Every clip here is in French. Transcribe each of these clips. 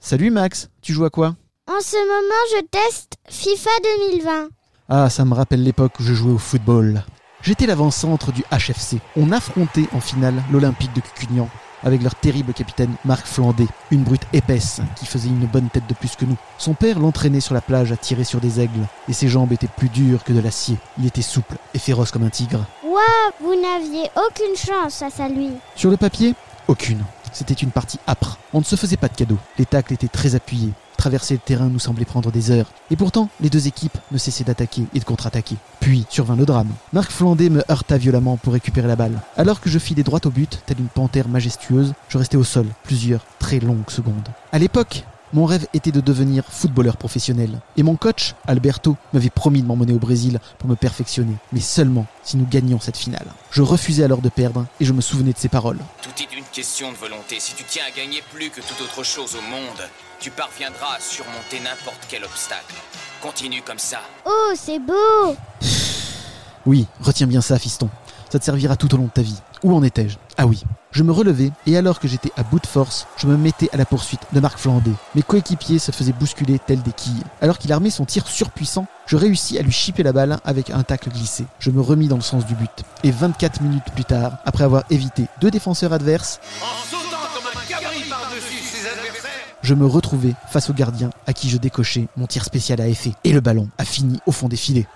Salut Max, tu joues à quoi? En ce moment, je teste FIFA 2020. Ah, ça me rappelle l'époque où je jouais au football. J'étais l'avant-centre du HFC. On affrontait en finale l'Olympique de Cucugnan avec leur terrible capitaine Marc Flandé, une brute épaisse qui faisait une bonne tête de plus que nous. Son père l'entraînait sur la plage à tirer sur des aigles, et ses jambes étaient plus dures que de l'acier. Il était souple et féroce comme un tigre. Vous n'aviez aucune chance face à lui. Sur le papier, aucune. C'était une partie âpre. On ne se faisait pas de cadeaux. Les tacles étaient très appuyés. Traverser le terrain nous semblait prendre des heures. Et pourtant, les deux équipes ne cessaient d'attaquer et de contre-attaquer. Puis survint le drame. Marc Flandé me heurta violemment pour récupérer la balle. Alors que je filais droit au but, telle une panthère majestueuse, je restais au sol plusieurs très longues secondes. À l'époque, mon rêve était de devenir footballeur professionnel. Et mon coach, Alberto, m'avait promis de m'emmener au Brésil pour me perfectionner, mais seulement si nous gagnions cette finale. Je refusais alors de perdre et je me souvenais de ses paroles. Tout est une question de volonté. Si tu tiens à gagner plus que toute autre chose au monde, tu parviendras à surmonter n'importe quel obstacle. Continue comme ça. Oh, c'est beau Oui, retiens bien ça, fiston. Ça te servira tout au long de ta vie. Où en étais-je? Ah oui. Je me relevais et alors que j'étais à bout de force, je me mettais à la poursuite de Marc Flandé. Mes coéquipiers se faisaient bousculer tels des quilles. Alors qu'il armait son tir surpuissant, je réussis à lui chipper la balle avec un tacle glissé. Je me remis dans le sens du but. Et 24 minutes plus tard, après avoir évité deux défenseurs adverses, je me retrouvais face au gardien à qui je décochais mon tir spécial à effet. Et le ballon a fini au fond des filets.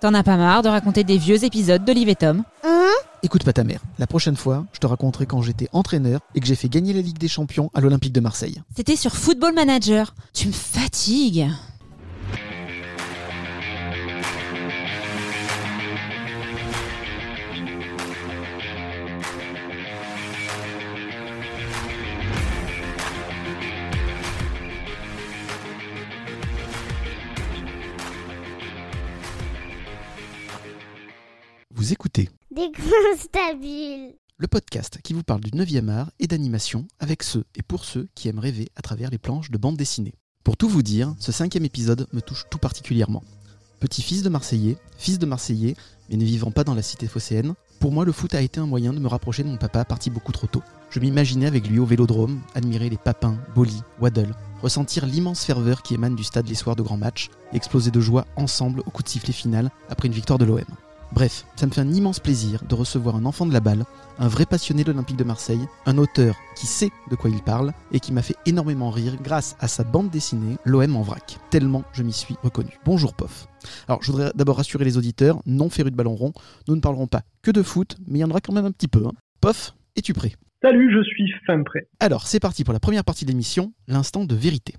T'en as pas marre de raconter des vieux épisodes d'Olive et Tom Hein Écoute pas ta mère. La prochaine fois, je te raconterai quand j'étais entraîneur et que j'ai fait gagner la Ligue des Champions à l'Olympique de Marseille. C'était sur Football Manager. Tu me fatigues. Vous écoutez le podcast qui vous parle du 9e art et d'animation avec ceux et pour ceux qui aiment rêver à travers les planches de bande dessinée. Pour tout vous dire, ce cinquième épisode me touche tout particulièrement. Petit-fils de Marseillais, fils de Marseillais, mais ne vivant pas dans la cité phocéenne, pour moi le foot a été un moyen de me rapprocher de mon papa parti beaucoup trop tôt. Je m'imaginais avec lui au vélodrome, admirer les papins, Boli, Waddle, ressentir l'immense ferveur qui émane du stade les soirs de grands matchs, et exploser de joie ensemble au coup de sifflet final après une victoire de l'OM. Bref, ça me fait un immense plaisir de recevoir un enfant de la balle, un vrai passionné de l'Olympique de Marseille, un auteur qui sait de quoi il parle et qui m'a fait énormément rire grâce à sa bande dessinée L'OM en vrac. Tellement je m'y suis reconnu. Bonjour Pof. Alors je voudrais d'abord rassurer les auditeurs, non férus de ballon rond, nous ne parlerons pas que de foot, mais il y en aura quand même un petit peu. hein. Pof, es-tu prêt? Salut, je suis fin prêt. Alors c'est parti pour la première partie de l'émission, l'instant de vérité.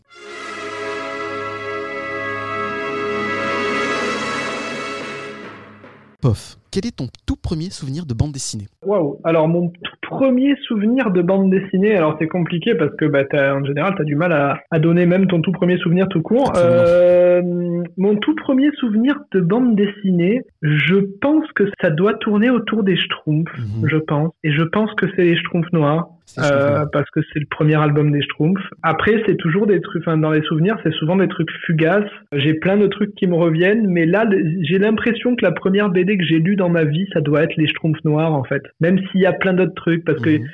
Pof, quel est ton tout premier souvenir de bande dessinée Waouh. Alors mon tout premier souvenir de bande dessinée, alors c'est compliqué parce que bah, en général tu as du mal à, à donner même ton tout premier souvenir tout court. Euh, mon tout premier souvenir de bande dessinée, je pense que ça doit tourner autour des Schtroumpfs, Mhm. je pense. Et je pense que c'est les Schtroumpfs noirs. Euh, parce que c'est le premier album des Schtroumpfs. Après, c'est toujours des trucs, enfin, dans les souvenirs, c'est souvent des trucs fugaces. J'ai plein de trucs qui me reviennent, mais là, j'ai l'impression que la première BD que j'ai lue dans ma vie, ça doit être les Schtroumpfs noirs, en fait. Même s'il y a plein d'autres trucs, parce que Mhm.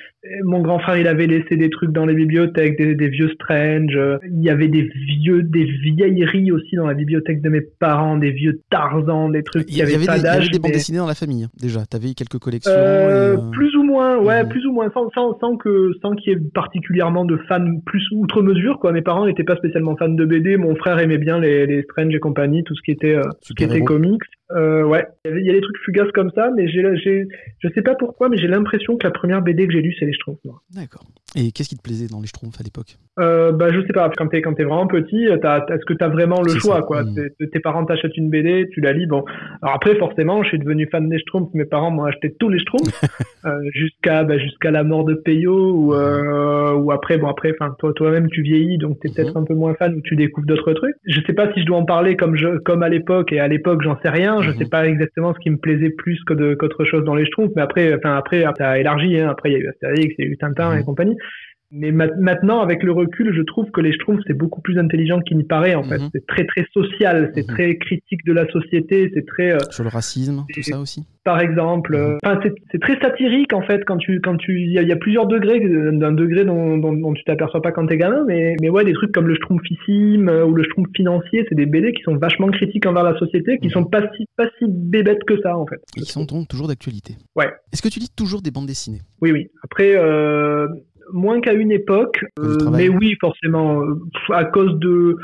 mon grand frère, il avait laissé des trucs dans les bibliothèques, des, des vieux Strange. euh, Il y avait des vieux, des vieilleries aussi dans la bibliothèque de mes parents, des vieux Tarzan, des trucs Il y avait, pas des, il y avait d'âge. des bandes dessinées dans la famille, hein, déjà. T'avais quelques collections. euh, et, euh, plus ou moins, ouais, Mhm. plus ou moins, sans, sans, sans que, sans qu'il y ait particulièrement de fans plus outre mesure, quoi. Mes parents n'étaient pas spécialement fans de BD. Mon frère aimait bien les, les Strange et compagnie, tout ce qui était, euh, ce qui était comics. Euh, ouais. Il y, a des trucs fugaces comme ça, mais j'ai, je sais pas pourquoi, mais j'ai l'impression que la première BD que j'ai lue, c'est les Schtroumpfs. D'accord. Et qu'est-ce qui te plaisait dans les Schtroumpfs à l'époque? Euh, bah, je sais pas. Quand t'es, quand t'es vraiment petit, t'as, est-ce que t'as vraiment le choix, ça. quoi? Mhm. T'es- parents t'achètent une BD, tu la lis, bon. Alors après, forcément, je suis devenu fan des Schtroumpfs. Mes parents m'ont acheté tous les Schtroumpfs, euh, jusqu'à, bah, jusqu'à la mort de Peyo, ou, euh, ou après, bon, après, enfin, toi, toi-même, tu vieillis, donc t'es peut-être Mhm. un peu moins fan, ou tu découvres d'autres trucs. Je sais pas si je dois en parler comme je, comme à l'époque, et à l'époque, j'en sais rien. Je Mhm. sais pas exactement ce qui me plaisait plus que qu'autre chose dans les Schtroumpfs, mais après, enfin, après, t'as élargi, hein. Après, il y a eu Astérix, il y a eu Tintin Mhm. et compagnie. Mais maintenant, avec le recul, je trouve que les Schtroumpfs, c'est beaucoup plus intelligent qu'il n'y paraît, en fait. Mhm. C'est très, très social, c'est Mhm. très critique de la société, c'est très, euh, Sur le racisme, tout ça aussi. par exemple, euh, enfin, c'est- très satirique, en fait, quand tu, quand tu, il y, a- il y a plusieurs degrés, euh, d'un degré dont, dont, dont tu t'aperçois pas quand t'es gamin, mais, mais ouais, des trucs comme le Schtroumpfissime ou le Schtroumpf financier, c'est des BD qui sont vachement critiques envers la société, qui Mhm. sont pas si, pas si bébêtes que ça, en fait. Et qui sont donc toujours d'actualité. Ouais. Est-ce que tu lis toujours des bandes dessinées? Oui, oui. Après, euh, moins qu'à une époque, euh, mais oui, forcément, euh, à cause de,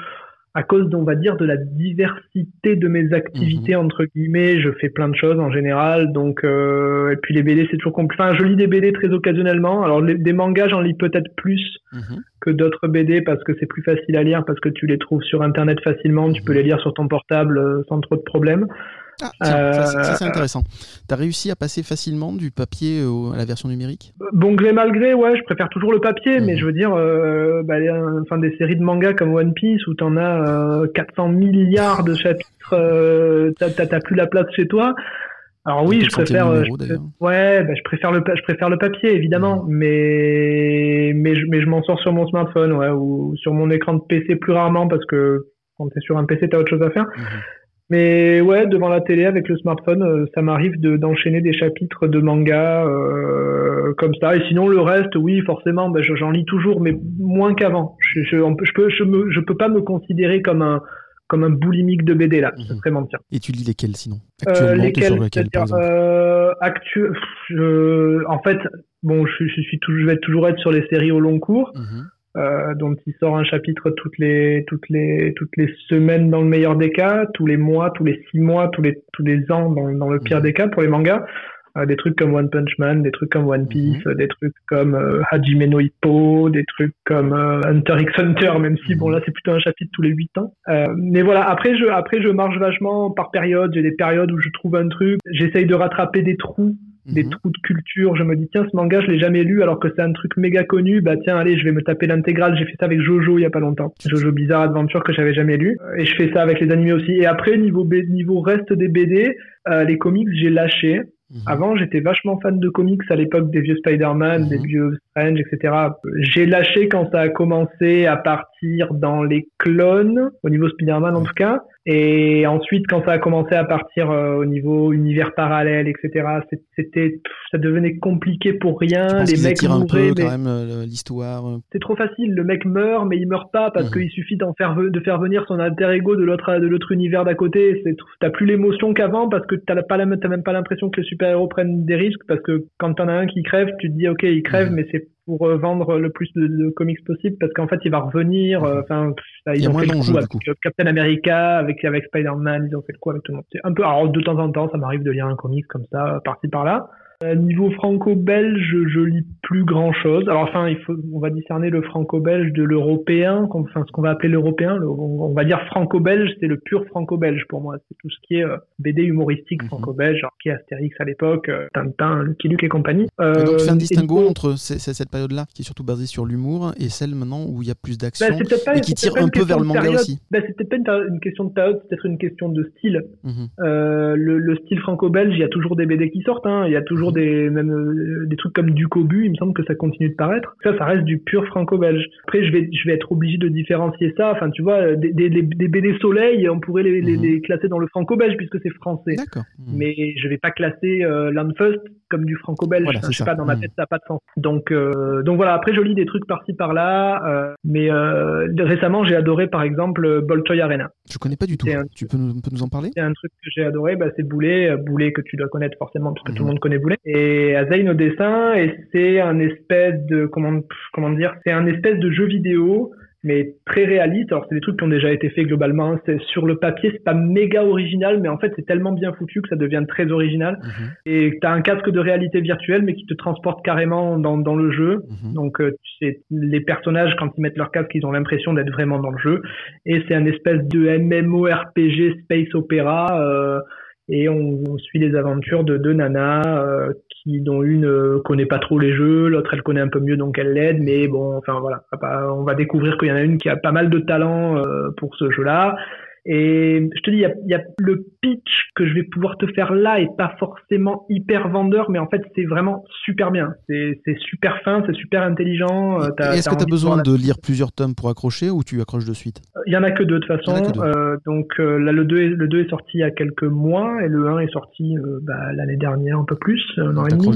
à cause, on va dire, de la diversité de mes activités Mhm. entre guillemets, je fais plein de choses en général, donc euh, et puis les BD c'est toujours compliqué. Enfin, je lis des BD très occasionnellement. Alors les- des mangas, j'en lis peut-être plus Mhm. que d'autres BD parce que c'est plus facile à lire, parce que tu les trouves sur internet facilement, tu peux les lire sur ton portable sans trop de problèmes. Ah, tiens, ça, c'est- ça, c'est Euh, intéressant. T'as réussi à passer facilement du papier au- à la version numérique? Bon gré mal gré, ouais, je préfère toujours le papier, Mhm. mais je veux dire, euh, bah, enfin des séries de mangas comme One Piece où t'en as euh, 400 milliards de chapitres, euh, t'as- plus la place chez toi. Alors oui, je préfère, euh, je- ouais, bah, je préfère le, je préfère le papier évidemment, Mhm. mais mais je, mais je m'en sors sur mon smartphone, ouais, ou sur mon écran de PC plus rarement parce que quand t'es sur un PC t'as autre chose à faire. Mhm. Mais ouais, devant la télé avec le smartphone, euh, ça m'arrive de- d'enchaîner des chapitres de manga euh, comme ça. Et sinon le reste, oui, forcément, ben, je- j'en lis toujours, mais moins qu'avant. Je, je, peux, je, me, je peux pas me considérer comme un comme un boulimique de BD là. Ça Mhm. serait mentir. Et tu lis lesquels sinon? Euh, Actuellement, lesquels, par exemple? euh, actu... je- en fait, bon, je, je suis je vais toujours être sur les séries au long cours Mhm. Euh, dont il sort un chapitre toutes les toutes les toutes les semaines dans le meilleur des cas, tous les mois, tous les six mois, tous les tous les ans dans, dans le pire Mhm. des cas pour les mangas. Euh, des trucs comme One Punch Man, des trucs comme One Piece, Mhm. des trucs comme euh, Hajime no Ippo, des trucs comme euh, Hunter x Hunter, même si bon Mhm. là c'est plutôt un chapitre tous les huit ans. Euh, mais voilà, après je après je marche vachement par période. J'ai des périodes où je trouve un truc, j'essaye de rattraper des trous des Mhm. trous de culture. Je me dis, tiens, ce manga, je l'ai jamais lu alors que c'est un truc méga connu. Bah, tiens, allez, je vais me taper l'intégrale. J'ai fait ça avec Jojo il y a pas longtemps. Jojo Bizarre Adventure que j'avais jamais lu. Euh, Et je fais ça avec les animés aussi. Et après, niveau, B- niveau reste des BD, euh, les comics, j'ai lâché. Mhm. Avant, j'étais vachement fan de comics à l'époque des vieux Spider-Man, Mhm. des vieux Strange, etc. J'ai lâché quand ça a commencé à partir dans les clones, au niveau Spider-Man en tout cas. Et ensuite, quand ça a commencé à partir euh, au niveau univers parallèle, etc., c'était, ça devenait compliqué pour rien. Les mecs un mouraient, peu mais quand même euh, l'histoire euh, c'est trop facile. Le mec meurt, mais il meurt pas parce Mhm. qu'il suffit d'en faire de faire venir son alter ego de l'autre de l'autre univers d'à côté. C'est t'as plus l'émotion qu'avant parce que t'as pas la, t'as même pas l'impression que les super héros prennent des risques parce que quand t'en as un qui crève, tu te dis ok il crève, Mhm. mais c'est pour euh, vendre le plus de, de comics possible parce qu'en fait il va revenir. euh, Enfin, Mhm. Y ils a ont moins fait le coup avec coup. euh, Captain America, avec avec Spider-Man, ils ont fait le coup avec tout le monde. C'est un peu. Alors de temps en temps, ça m'arrive de lire un comics comme ça, par-ci par-là. Euh, niveau franco-belge, je, lis plus grand chose. Alors enfin, il faut, on va discerner le franco-belge de l'européen, enfin ce qu'on va appeler l'européen. Le- on, on va dire franco-belge, c'est le pur franco-belge pour moi. C'est tout ce qui est euh, BD humoristique Mhm. franco-belge, qui est Astérix à l'époque, euh, Tintin, Lucky Luke et compagnie. Et donc un Euh, distinguo entre c- c- cette période-là, qui est surtout basée sur l'humour, et celle maintenant où il y a plus d'action, Bah, pas- et qui tire un peu vers le manga aussi. Bah, c'est peut-être pas une, question de période, c'est peut-être une question de style. Mhm. Euh, le, le style franco-belge, il y a toujours des BD qui sortent, hein. il y a toujours des même euh, des trucs comme du Cobu, il me semble que ça continue de paraître. Ça, ça reste du pur franco-belge. Après, je vais je vais être obligé de différencier ça. Enfin, tu vois, euh, des, des, BD Soleil, on pourrait les, les, Mhm. les classer dans le franco-belge puisque c'est français. D'accord. Mhm. Mais je vais pas classer euh, Landfust comme du franco-belge. Voilà, je sais pas, dans ma Mhm. tête, ça n'a pas de sens. Donc, euh, donc voilà. Après, je lis des trucs par-ci par-là. euh, mais récemment, j'ai adoré, par exemple, Bolshoi Arena. Je connais pas du tout. un- Tu peux nous, peux nous en parler? C'est un truc que j'ai adoré, bah, c'est Boulet, Boulet que tu dois connaître forcément parce que tout le monde connaît Boulet. Et Azaïn au dessin, et c'est un espèce de comment comment dire, c'est un espèce de jeu vidéo mais très réaliste. Alors c'est des trucs qui ont déjà été faits globalement. C'est sur le papier, c'est pas méga original, mais en fait c'est tellement bien foutu que ça devient très original. Mhm. Et t'as un casque de réalité virtuelle, mais qui te transporte carrément dans, dans le jeu. Mhm. Donc euh, tu sais, les personnages quand ils mettent leur casque, ils ont l'impression d'être vraiment dans le jeu. Et c'est un espèce de MMORPG space opéra. euh, et on, on suit les aventures de deux nanas euh, qui dont une euh, connaît pas trop les jeux, l'autre elle connaît un peu mieux donc elle l'aide. Mais bon, enfin voilà, on va pas- on va découvrir qu'il y en a une qui a pas mal de talent euh, pour ce jeu-là. Et je te dis, il y a, y a, le pitch que je vais pouvoir te faire là est pas forcément hyper vendeur, mais en fait, c'est vraiment super bien. C'est super fin, c'est super intelligent. Euh, est-ce que tu as besoin de lire plusieurs tomes pour accrocher ou tu accroches de suite? Il y en a que deux de toute façon. Euh, donc euh, là, le 2, est, le 2 est sorti il y a quelques mois et le 1 est sorti euh, bah, l'année dernière un peu plus. Un an et demi.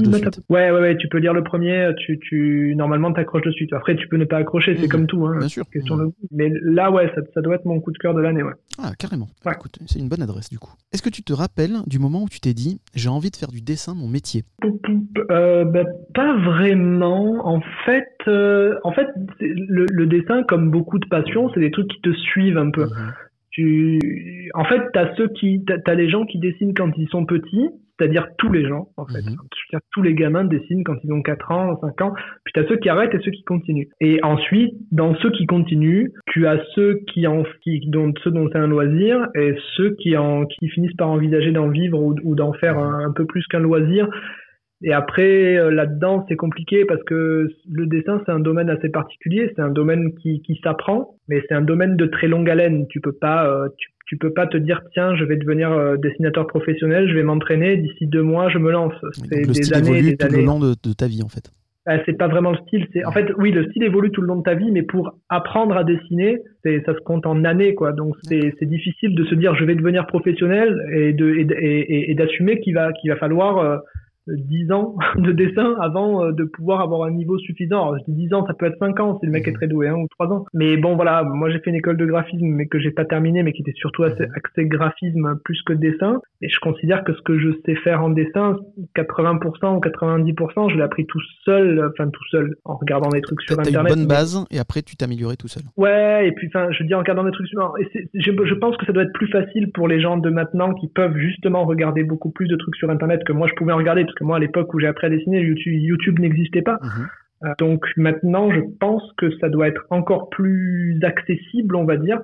Ouais, ouais, ouais, tu peux lire le premier, tu, tu normalement t'accroches de suite. Après, tu peux ne pas accrocher, c'est mmh. comme tout. Hein, Bien sûr. Question de... Mais là, ouais, ça, ça doit être mon coup de cœur de l'année. Ouais. Ah, carrément. Écoute, c'est une bonne adresse du coup. Est-ce que tu te rappelles du moment où tu t'es dit j'ai envie de faire du dessin mon métier? Euh, bah, Pas vraiment. En fait, euh, en fait le, dessin, comme beaucoup de passions, c'est des trucs qui te suivent un peu. Mhm. Tu... En fait, tu as ceux qui, t'as les gens qui dessinent quand ils sont petits, c'est-à-dire tous les gens, en fait. Mhm. tous les gamins dessinent quand ils ont 4 ans, 5 ans, puis tu as ceux qui arrêtent et ceux qui continuent. Et ensuite, dans ceux qui continuent, tu as ceux qui en, qui, dont, ceux dont c'est un loisir et ceux qui en, qui finissent par envisager d'en vivre ou, d'en faire un, peu plus qu'un loisir. Et après, euh, là-dedans, c'est compliqué parce que le dessin, c'est un domaine assez particulier. C'est un domaine qui, qui s'apprend, mais c'est un domaine de très longue haleine. Tu peux pas, euh, tu, tu peux pas te dire tiens je vais devenir euh, dessinateur professionnel je vais m'entraîner d'ici deux mois je me lance. C'est des style années évolue tout le long de, ta vie en fait. Bah, c'est pas vraiment le style c'est en fait oui le style évolue tout le long de ta vie mais pour apprendre à dessiner c'est ça se compte en années quoi. Donc c'est difficile de se dire je vais devenir professionnel et de et, et, d'assumer qu'il va qu'il va falloir euh, 10 ans de dessin avant euh, de pouvoir avoir un niveau suffisant. Alors, je dis 10 ans, ça peut être 5 ans si le mec est très doué, hein, ou 3 ans. Mais bon, voilà, moi j'ai fait une école de graphisme, mais que j'ai pas terminé, mais qui était surtout assez axé graphisme plus que dessin. Et je considère que ce que je sais faire en dessin, 80% ou 90%, je l'ai appris tout seul, enfin tout seul, en regardant des trucs sur Internet. T'as une bonne base, et après tu t'améliorais tout seul. Ouais, et puis enfin, je dis en regardant des trucs sur... Et je, je pense que ça doit être plus facile pour les gens de maintenant qui peuvent justement regarder beaucoup plus de trucs sur Internet que moi je pouvais regarder, que moi, à l'époque où j'ai appris à dessiner, YouTube, YouTube n'existait pas. Mhm. Euh, donc maintenant, je pense que ça doit être encore plus accessible, on va dire.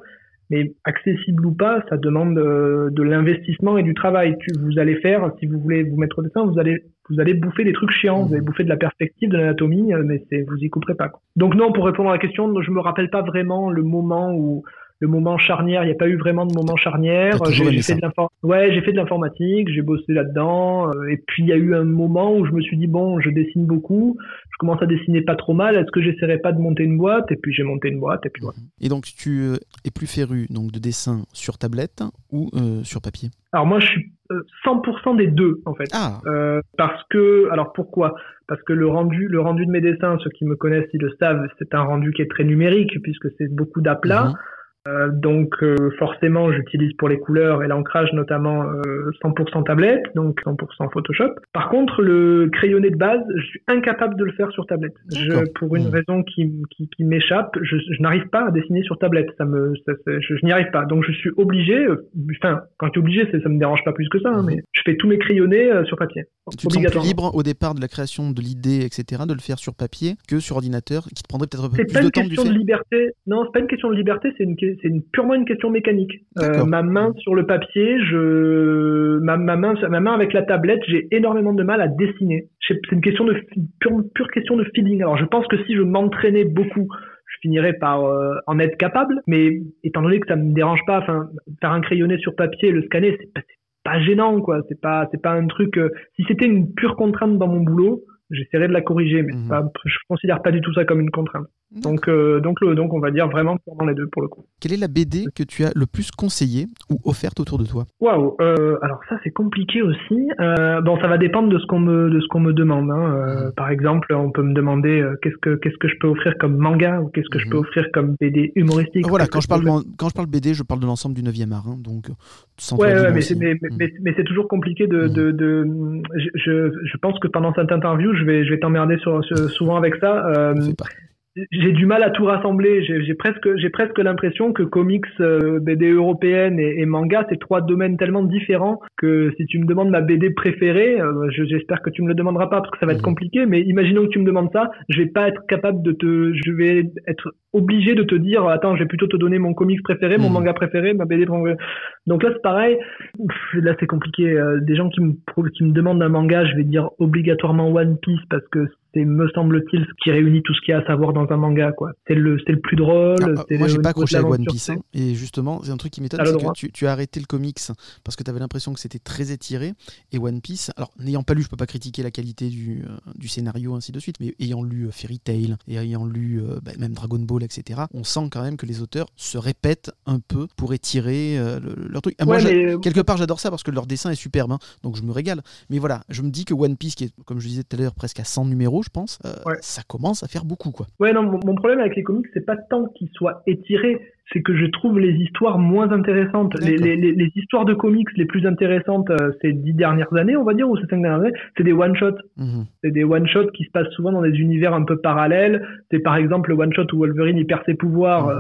Mais accessible ou pas, ça demande euh, de l'investissement et du travail. Tu, vous allez faire, si vous voulez vous mettre au dessin, vous allez, vous allez bouffer des trucs chiants, vous allez bouffer de la perspective, de l'anatomie, euh, mais vous y couperez pas. Donc non, pour répondre à la question, je me rappelle pas vraiment le moment où le moment charnière, il n'y a pas eu vraiment de moment charnière. J'ai fait, de ouais, fait de l'informatique, j'ai bossé là-dedans. Euh, et puis il y a eu un moment où je me suis dit bon, je dessine beaucoup, je commence à dessiner pas trop mal. Est-ce que j'essaierais pas de monter une boîte? Et puis j'ai monté une boîte et puis voilà. Et donc tu euh, es plus féru donc de dessin sur tablette ou euh, sur papier? Alors moi je suis 100% des deux en fait. Ah. parce que alors pourquoi? Parce que le rendu, le rendu de mes dessins, ceux qui me connaissent, ils le savent, c'est un rendu qui est très numérique puisque c'est beaucoup d'aplats. Mhm. Euh, donc euh, forcément, j'utilise pour les couleurs et l'ancrage notamment 100% euh, tablette, donc 100% Photoshop. Par contre, le crayonné de base, je suis incapable de le faire sur tablette. Je, pour une mmh. raison qui, qui, qui m'échappe, je, je n'arrive pas à dessiner sur tablette. Ça me, ça, je, je n'y arrive pas. Donc je suis obligé. Enfin, quand tu es obligé, ça me dérange pas plus que ça. Hein, mmh. mais je fais tous mes crayonnés sur papier. Tu te sens plus libre au départ de la création de l'idée, etc., de le faire sur papier que sur ordinateur, qui te prendrait peut-être un peu plus de temps. C'est pas une question de liberté. Non, c'est pas une question de liberté. C'est une c'est purement une question mécanique. Euh, ma main sur le papier, je, ma, ma, main, ma main avec la tablette, j'ai énormément de mal à dessiner. C'est une question de pure, pure question de feeling. Alors je pense que si je m'entraînais beaucoup, je finirais par euh, en être capable. Mais étant donné que ça me dérange pas, enfin, faire un crayonné sur papier, le scanner, c'est pas, pas gênant, quoi. C'est pas, c'est pas un truc. Euh, si c'était une pure contrainte dans mon boulot, j'essaierais de la corriger, mais mhm. je considère pas du tout ça comme une contrainte. Donc, euh, donc, le, donc, on va dire vraiment dans les deux pour le coup. Quelle est la BD que tu as le plus conseillée ou offerte autour de toi? Waouh euh, Alors ça, c'est compliqué aussi. Euh, bon, ça va dépendre de ce qu'on me de ce qu'on me demande. Hein. Euh, mhm. Par exemple, on peut me demander euh, qu'est-ce que qu'est-ce que je peux offrir comme manga ou qu'est-ce que je peux mhm. offrir comme BD humoristique. Voilà, quand je parle quand je parle BD, je parle de l'ensemble du 9e art. Hein, donc, ouais, ouais mais c'est mais, mais, mais c'est toujours compliqué de, de, de je, je, pense que pendant cette interview, je vais je vais t'emmerder sur, souvent avec ça. Euh, j'ai du mal à tout rassembler. J'ai presque, j'ai presque l'impression que comics, euh, BD européenne et, et manga, c'est trois domaines tellement différents que si tu me demandes ma BD préférée, euh, j'espère que tu me le demanderas pas parce que ça va être mhm. compliqué. Mais imaginons que tu me demandes ça, je vais pas être capable de te, je vais être obligé de te dire, attends, je vais plutôt te donner mon comics préféré, mon mhm. manga préféré, ma BD préférée. Donc là, c'est pareil. là, c'est compliqué. Euh, des gens qui me, qui me demandent un manga, je vais dire obligatoirement One Piece parce que c'est me semble-t-il ce qui réunit tout ce qu'il y a à savoir dans un manga quoi. C'est le c'est le plus drôle. Ah, moi, j'ai pas accroché à One Piece. hein. Et justement, c'est un truc qui m'étonne, c'est que tu, tu as arrêté le comics parce que tu avais l'impression que c'était très étiré. Et One Piece, alors n'ayant pas lu, je peux pas critiquer la qualité du, euh, du scénario, ainsi de suite, mais ayant lu euh, Fairy Tail et ayant lu euh, bah, même Dragon Ball, etc., on sent quand même que les auteurs se répètent un peu pour étirer le- leur truc. Ah, Ouais, mais Quelque part, j'adore ça parce que leur dessin est superbe, hein, donc je me régale. Mais voilà, je me dis que One Piece, qui est, comme je disais tout à l'heure, presque à 100 numéros, je pense, euh, Ouais. ça commence à faire beaucoup, quoi. Ouais, non, mon, mon problème avec les comics, c'est pas tant qu'ils soient étirés, c'est que je trouve les histoires moins intéressantes. Les, D'accord. les, les, les histoires de comics les plus intéressantes euh, ces dix dernières années, on va dire, ou ces cinq dernières années, c'est des one-shots. Mhm. C'est des one-shots qui se passent souvent dans des univers un peu parallèles. C'est par exemple le one-shot où Wolverine il perd ses pouvoirs. Mhm.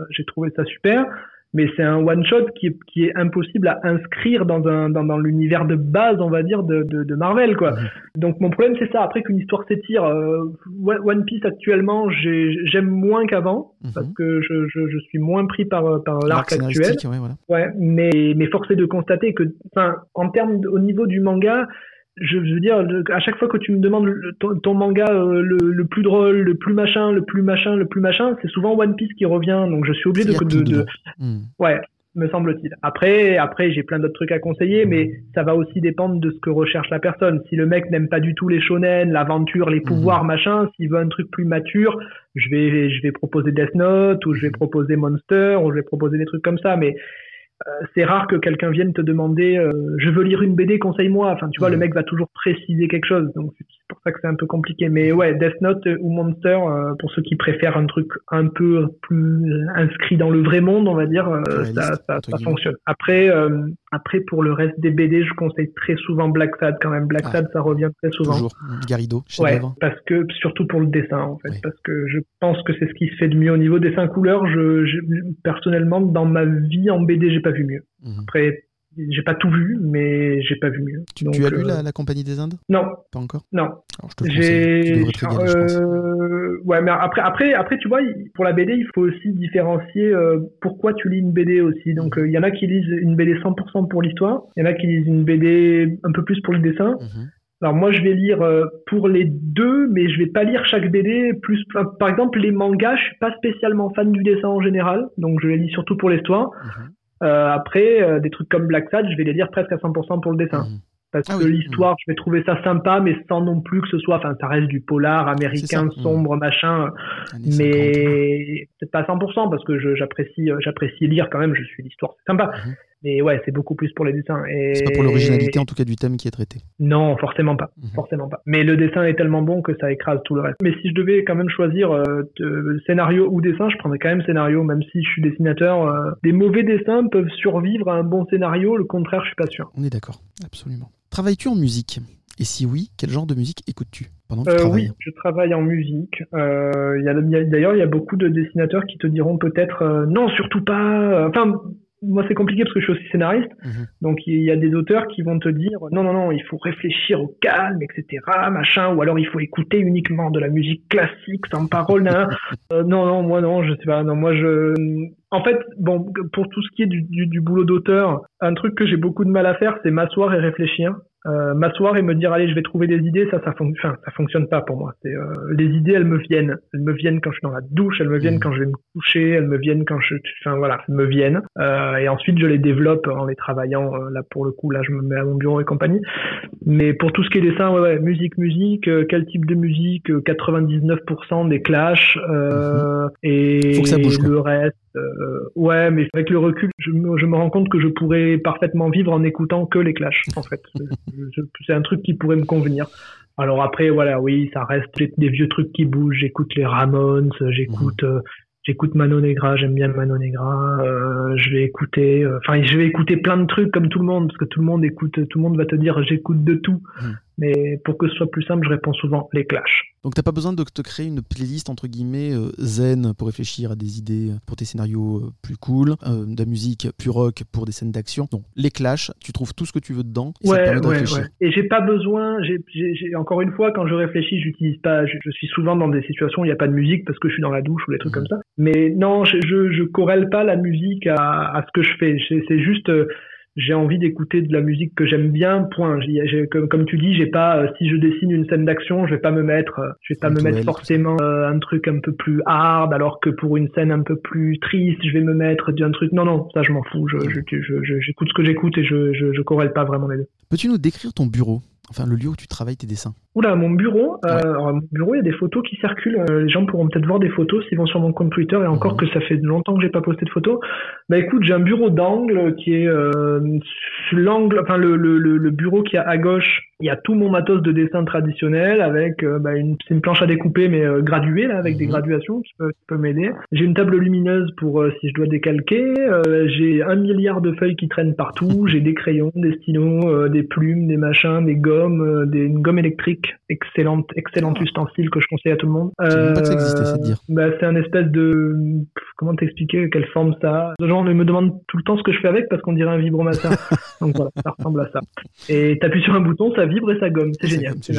euh, J'ai trouvé ça super. Mais c'est un one-shot qui est, qui est impossible à inscrire dans, un, dans, dans l'univers de base, on va dire, de, de, de Marvel. quoi. Donc mon problème c'est ça. Après qu'une histoire s'étire, euh, One Piece actuellement j'ai- j'aime moins qu'avant Mhm. parce que je, je, je suis moins pris par, par l'arc actuel. ouais, voilà. Ouais, mais, mais force est de constater que, enfin, en termes, de- au niveau du manga, je veux dire, à chaque fois que tu me demandes le- ton, ton manga euh, le, le plus drôle, le plus machin, le plus machin, le plus machin, c'est souvent One Piece qui revient. Donc je suis obligé de. Mhm. ouais, me semble-t-il. Après, après, j'ai plein d'autres trucs à conseiller, mais ça va aussi dépendre de ce que recherche la personne. Si le mec n'aime pas du tout les shonen, l'aventure, les pouvoirs, machin, s'il veut un truc plus mature, je vais, je vais proposer Death Note ou je vais proposer Monster ou je vais proposer des trucs comme ça, mais c'est rare que quelqu'un vienne te demander euh, je veux lire une BD conseille-moi. Enfin tu vois le mec va toujours préciser quelque chose. Donc pour ça que c'est un peu compliqué mais ouais Death Note ou Monster euh, pour ceux qui préfèrent un truc un peu plus inscrit dans le vrai monde on va dire euh, Réaliste, ça, ça, ça fonctionne après euh, après pour le reste des BD je conseille très souvent Black Sad quand même Black Ah. Sad ça revient très souvent Toujours. Garrido, Ouais, parce que surtout pour le dessin en fait, Oui. parce que je pense que c'est ce qui se fait de mieux au niveau dessin couleur. Je, je- personnellement dans ma vie en BD j'ai pas vu mieux. Mhm. Après j'ai pas tout vu, mais j'ai pas vu mieux. Tu, Donc, tu as lu euh, la, la Compagnie des Indes? Non, Pas encore? Non. Alors je te. Tu J'ai, je euh, ouais, mais après, après, après, tu vois, pour la BD, il faut aussi différencier euh, pourquoi tu lis une BD aussi. Donc, euh, il y en a qui lisent une BD 100% pour l'histoire, il y en a qui lisent une BD un peu plus pour le dessin. Mhm. Alors moi, je vais lire pour les deux, mais je vais pas lire chaque BD. Plus, par exemple, les mangas, je suis pas spécialement fan du dessin en général, donc je les lis surtout pour l'histoire. Mhm. Euh, après, euh, des trucs comme Black Sad, je vais les lire presque à 100% pour le dessin. Mhm. Parce Ah que oui. l'histoire, je vais trouver ça sympa, mais sans non plus que ce soit, enfin, ça reste du polar américain ça. sombre, machin. Années 50. Mais peut-être pas à 100% parce que j'apprécie, euh, j'apprécie lire quand même. Je suis l'histoire, c'est sympa. Mhm. Mais ouais, c'est beaucoup plus pour les dessins. Et... C'est pas pour l'originalité en tout cas du thème qui est traité. Non, forcément pas, Mhm. forcément pas. Mais le dessin est tellement bon que ça écrase tout le reste. Mais si je devais quand même choisir euh, de- scénario ou dessin, je prendrais quand même scénario, même si je suis dessinateur. euh, des mauvais dessins peuvent survivre à un bon scénario, le contraire, je suis pas sûr. On est d'accord, absolument. Travailles-tu en musique? Et si oui, quel genre de musique écoutes-tu? Pendant que tu Euh, travailles oui, je travaille en musique. Euh, D'ailleurs, il y a beaucoup de dessinateurs qui te diront peut-être euh, non, surtout pas. euh, Enfin, moi, c'est compliqué parce que je suis aussi scénariste. Mhm. Donc, il y a des auteurs qui vont te dire non, non, non, il faut réfléchir au calme, etc., machin. Ou alors, il faut écouter uniquement de la musique classique sans parole. nan. Euh, non, non, moi, non, je sais pas. Non, moi, je. En fait, bon, pour tout ce qui est du, du, du boulot d'auteur, un truc que j'ai beaucoup de mal à faire, c'est m'asseoir et réfléchir. Euh, m'asseoir et me dire allez je vais trouver des idées ça ça fonctionne ça fonctionne pas pour moi c'est euh, les idées elles me viennent elles me viennent quand je suis dans la douche elles me viennent Mhm. quand je vais me coucher elles me viennent quand je enfin voilà elles me viennent euh, et ensuite je les développe en les travaillant euh, là pour le coup là je me mets à mon bureau et compagnie mais pour tout ce qui est dessin ouais, ouais musique musique euh, quel type de musique Euh, 99% des clashs euh, et. Faut que ça bouge, quoi. le reste euh, ouais mais avec le recul je me, je me rends compte que je pourrais parfaitement vivre en écoutant que les clashs en fait. C'est un truc qui pourrait me convenir. Alors après voilà oui ça reste des, vieux trucs qui bougent. J'écoute les Ramones j'écoute euh, j'écoute Mano Negra j'aime bien Mano Negra euh, je vais écouter enfin je vais écouter plein de trucs comme tout le monde parce que tout le monde écoute tout le monde va te dire j'écoute de tout. Mhm. Mais pour que ce soit plus simple je réponds souvent les clashs Donc t'as pas besoin de te créer une playlist entre guillemets euh, zen pour réfléchir à des idées pour tes scénarios euh, plus cool, euh, de la musique plus rock pour des scènes d'action. Non, les clashs, tu trouves tout ce que tu veux dedans et ça te Ouais, permet de ouais, réfléchir. ouais. Et j'ai pas besoin. J'ai- encore une fois, quand je réfléchis, j'utilise pas. Je, je suis souvent dans des situations où il n'y a pas de musique parce que je suis dans la douche ou des trucs Mhm. comme ça. Mais non, je, je, je corrèle pas la musique à, à ce que je fais. C'est juste. J'ai envie d'écouter de la musique que j'aime bien. Point. Comme, comme tu dis, j'ai pas. euh, si je dessine une scène d'action, je vais pas me mettre, euh, je vais pas me mettre forcément euh, un truc un peu plus hard, alors que pour une scène un peu plus triste, je vais me mettre un truc. Non, non, ça je m'en fous. Je, je, je- je- j'écoute ce que j'écoute et je, je, je corrèle pas vraiment les deux. Peux-tu nous décrire ton bureau? Enfin, le lieu où tu travailles tes dessins. Oula, mon bureau, euh, alors, mon bureau, il y a des photos qui circulent. Euh, les gens pourront peut-être voir des photos s'ils vont sur mon compte Twitter. Et encore Mhm. que ça fait longtemps que j'ai pas posté de photos. Bah écoute, j'ai un bureau d'angle qui est euh, l'angle, enfin le, le, le, le bureau qui est à gauche. Il y a tout mon matos de dessin traditionnel avec euh, bah, une, planche à découper mais euh, graduée là avec des Mhm. graduations qui peut, qui peut m'aider. J'ai une table lumineuse pour euh, si je dois décalquer. Euh, j'ai un milliard de feuilles qui traînent partout. J'ai des crayons, des stylos, euh, des plumes, des machins, des gommes, euh, des, une gomme électrique. Excellente, excellent ustensile que je conseille à tout le monde. Pas que ça existait, c'est dire. Bah, c'est un espèce de comment t'expliquer quelle forme ça. a? Les gens me demandent tout le temps ce que je fais avec parce qu'on dirait un vibromasseur. donc voilà, ça ressemble à ça. Et t'appuies sur un bouton, ça vibre et ça gomme. C'est génial. C'est.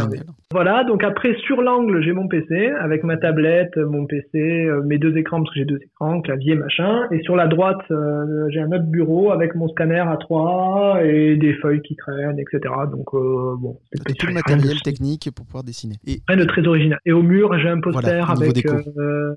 Voilà, donc après sur l'angle, j'ai mon PC avec ma tablette, mon PC, euh, mes deux écrans parce que j'ai deux écrans, clavier, machin. Et sur la droite, euh, j'ai un autre bureau avec mon scanner A3 et des feuilles qui traînent, etc. Donc euh, bon, c'est tout le de- matériel technique pour pouvoir dessiner. Et Rien de très original. Et au mur, j'ai un poster Voilà, avec. euh,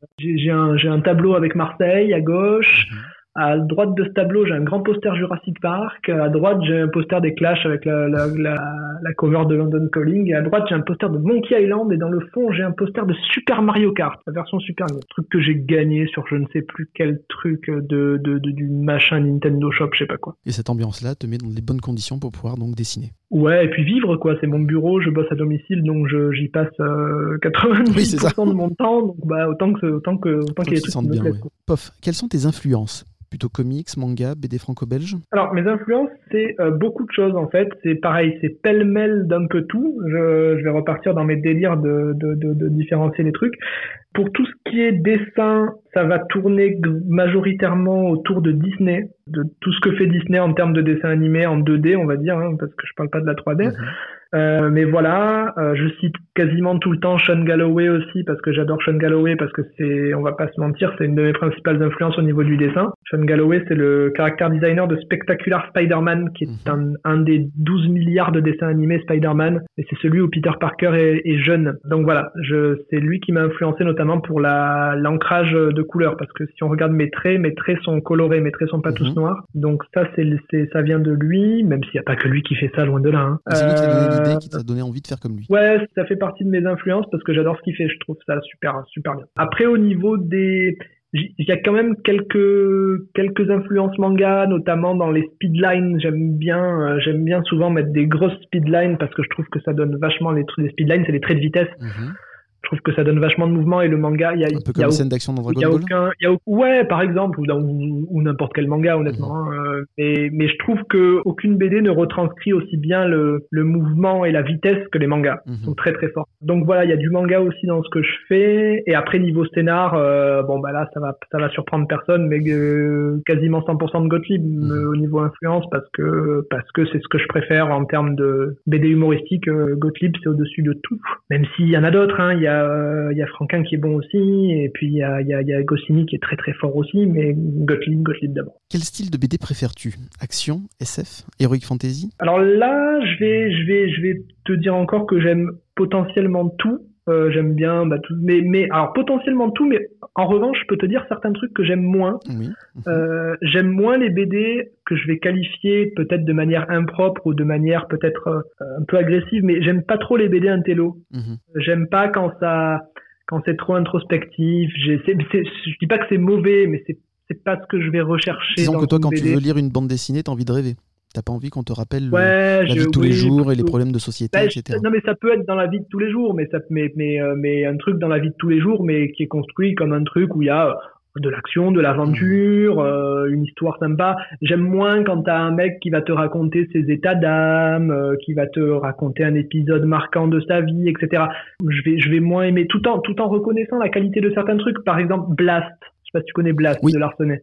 un, j'ai un tableau avec Marseille à gauche. Mhm. À droite de ce tableau, j'ai un grand poster Jurassic Park. À droite, j'ai un poster des Clash avec la, la, la, la cover de London Calling. Et à droite, j'ai un poster de Monkey Island. Et dans le fond, j'ai un poster de Super Mario Kart, la version Super Nintendo. Truc que j'ai gagné sur je ne sais plus quel truc de, de, de- du machin Nintendo Shop, je sais pas quoi. Et cette ambiance-là te met dans les bonnes conditions pour pouvoir donc dessiner. Ouais, et puis vivre, quoi. C'est mon bureau, je bosse à domicile, donc j'y passe euh, 90% Oui, c'est ça. de mon temps. Donc, bah, autant que, autant que, autant qu'il y ait des trucs qui me bien, plaisent, ouais. Pof, quelles sont tes influences Plutôt comics, manga, BD franco-belge Alors, mes influences, c'est euh, beaucoup de choses, en fait. C'est pareil, c'est pêle-mêle d'un peu tout. Je, je vais repartir dans mes délires de, de, de, de différencier les trucs. Pour tout ce qui est dessin, ça va tourner majoritairement autour de Disney, de tout ce que fait Disney en termes de dessin animé en 2D, on va dire, hein, parce que je parle pas de la 3D. Mhm. Euh, mais voilà, euh, je cite quasiment tout le temps Sean Galloway aussi parce que j'adore Sean Galloway parce que c'est, on va pas se mentir, c'est une de mes principales influences au niveau du dessin. Sean Galloway, c'est le character designer de Spectacular Spider-Man, qui est Mhm. un, un des 12 milliards de dessins animés Spider-Man, et c'est celui où Peter Parker est, est jeune. Donc voilà, je, c'est lui qui m'a influencé notamment pour la, l'ancrage de couleurs parce que si on regarde mes traits, mes traits sont colorés, mes traits sont pas tous Mhm. noirs. Donc ça, c'est, c'est, ça vient de lui, même s'il n'y a pas que lui qui fait ça, loin de là. hein. C'est lui qui t'a donné Euh, l'idée, qui t'a donné envie de faire comme lui. Ouais, ça fait partie de mes influences parce que j'adore ce qu'il fait. Je trouve ça super, super bien. Après, au niveau des, il y a quand même quelques quelques influences manga, notamment dans les speedlines. J'aime bien, euh, j'aime bien souvent mettre des grosses speedlines parce que je trouve que ça donne vachement les trucs. Les speedlines, c'est les traits de vitesse. Mhm. Je trouve que ça donne vachement de mouvement et le manga, il y a, Un peu y comme a scène d'action dans Dragon y a Ball aucun, y a ouais, par exemple, ou, dans- ou, ou n'importe quel manga, honnêtement. Mhm. euh, mais, mais je trouve que aucune BD ne retranscrit aussi bien le, le mouvement et la vitesse que les mangas. Ils Mhm. sont très très forts. Donc voilà, il y a du manga aussi dans ce que je fais. Et après niveau scénar, euh, bon bah là ça va ça va surprendre personne, mais euh, quasiment 100% de Gottlieb Mhm. au niveau influence parce que parce que c'est ce que je préfère en termes de BD humoristique. Gottlieb c'est au-dessus de tout. Même s'il y en a d'autres, hein, il y a euh, il y a Franquin qui est bon aussi, et puis il y a il y a, il y a Goscinny qui est très très fort aussi, mais Gottlieb Gottlieb d'abord. Quel style de BD préfères-tu? Action, SF, Heroic Fantasy? Alors là, je vais, je vais, je vais te dire encore que j'aime potentiellement tout. Euh, j'aime bien, bah, tout, mais, mais alors potentiellement tout, mais en revanche, je peux te dire certains trucs que j'aime moins. Oui. Euh, j'aime moins les BD que je vais qualifier peut-être de manière impropre ou de manière peut-être euh, un peu agressive, mais j'aime pas trop les BD intello. Mhm. J'aime pas quand ça, quand c'est trop introspectif. J'ai- c'est- c'est- je dis pas que c'est mauvais, mais c'est c'est pas ce que je vais rechercher. Disons dans que toi, quand tu veux lire une bande dessinée, t'as envie de rêver. T'as pas envie qu'on te rappelle le- la vie de tous les jours et les problèmes de société, Bah, etc. non mais ça peut être dans la vie de tous les jours, mais ça, mais, mais, euh, mais un truc dans la vie de tous les jours, mais qui est construit comme un truc où il y a euh, de l'action, de l'aventure, euh, une histoire sympa. J'aime moins quand t'as un mec qui va te raconter ses états d'âme, euh, qui va te raconter un épisode marquant de sa vie, etc. Je vais, je vais moins aimer, tout en, tout en reconnaissant la qualité de certains trucs. Par exemple, Blast. Je sais pas si tu connais Blast Oui. de Larsenet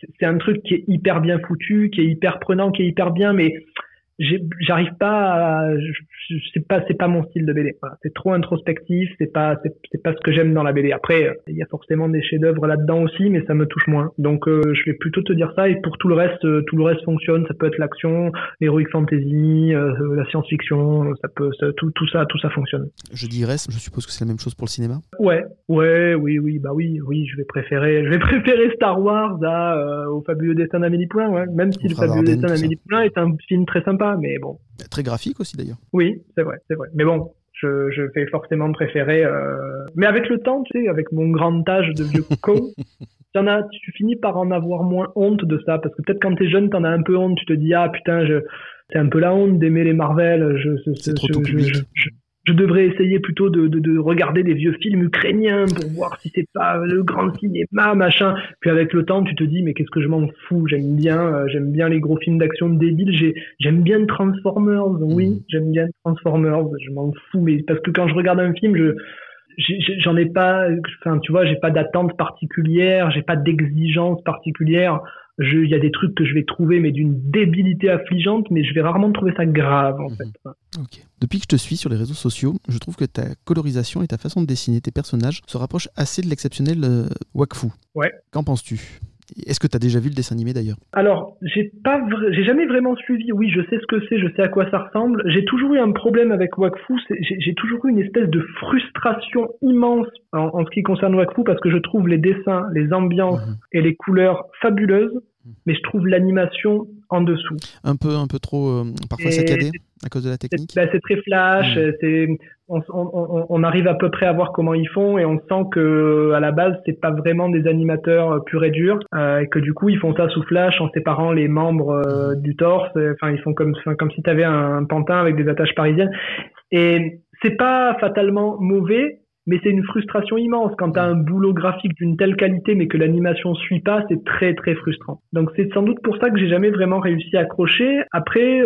c'est- c'est un truc qui est hyper bien foutu, qui est hyper prenant, qui est hyper bien, mais j'arrive pas à, c'est pas c'est pas mon style de BD. C'est trop introspectif c'est pas c'est pas ce que j'aime dans la BD. Après il y a forcément des chefs d'œuvre là-dedans aussi mais ça me touche moins. Donc euh, je vais plutôt te dire ça. Et pour tout le reste euh, tout le reste fonctionne. Ça peut être l'action l'heroic fantasy euh, la science-fiction ça peut tout tout ça tout ça fonctionne. Je dis reste je suppose que c'est la même chose pour le cinéma. Ouais ouais oui oui bah oui oui je vais préférer je vais préférer Star Wars à, au fabuleux destin d'Amélie Poulain ouais. Même si le fabuleux destin d'Amélie Poulain est un film très sympa mais bon Très graphique aussi d'ailleurs. Oui, c'est vrai, c'est vrai. Mais bon, je, je vais forcément préférer. Euh... Mais avec le temps, tu sais, avec mon grand âge de vieux con, en as, tu finis par en avoir moins honte de ça. Parce que peut-être quand t'es jeune, t'en as un peu honte. Tu te dis, ah putain, je... c'est un peu la honte d'aimer les Marvel. Je, je devrais essayer plutôt de, de, de, regarder des vieux films ukrainiens pour voir si c'est pas le grand cinéma, machin. Puis avec le temps, tu te dis, mais qu'est-ce que je m'en fous? J'aime bien, euh, j'aime bien les gros films d'action débiles. J'aime bien Transformers, oui, mmh. j'aime bien Transformers. Je m'en fous, mais parce que quand je regarde un film, je j'en ai, pas, enfin tu vois, j'ai pas d'attente particulière, j'ai pas d'exigence particulière il y a des trucs que je vais trouver, mais d'une débilité affligeante, mais je vais rarement trouver ça grave, en mhm. fait. Depuis que je te suis sur les réseaux sociaux, je trouve que ta colorisation et ta façon de dessiner tes personnages se rapprochent assez de l'exceptionnel euh, Wakfu. Ouais. Qu'en penses-tu? Est-ce que tu as déjà vu le dessin animé d'ailleurs? Alors, j'ai pas j'ai jamais vraiment suivi. Oui, je sais ce que c'est, je sais à quoi ça ressemble. J'ai toujours eu un problème avec Wakfu, j'ai toujours eu une espèce de frustration immense en, ce qui concerne Wakfu parce que je trouve les dessins, les ambiances mhm. et les couleurs fabuleuses, mhm. mais je trouve l'animation en dessous. Un peu un peu trop euh, parfois saccadé à cause de la technique. C'est bah, très flash, c'est on, arrive à peu près à voir comment ils font et on sent que à la base c'est pas vraiment des animateurs euh, purs et durs euh, et que du coup ils font ça sous flash en séparant les membres euh, du torse enfin ils font comme comme si tu avais un pantin avec des attaches parisiennes et c'est pas fatalement mauvais mais c'est une frustration immense quand tu as un boulot graphique d'une telle qualité mais que l'animation suit pas, c'est très très frustrant. Donc c'est sans doute pour ça que j'ai jamais vraiment réussi à accrocher. Après,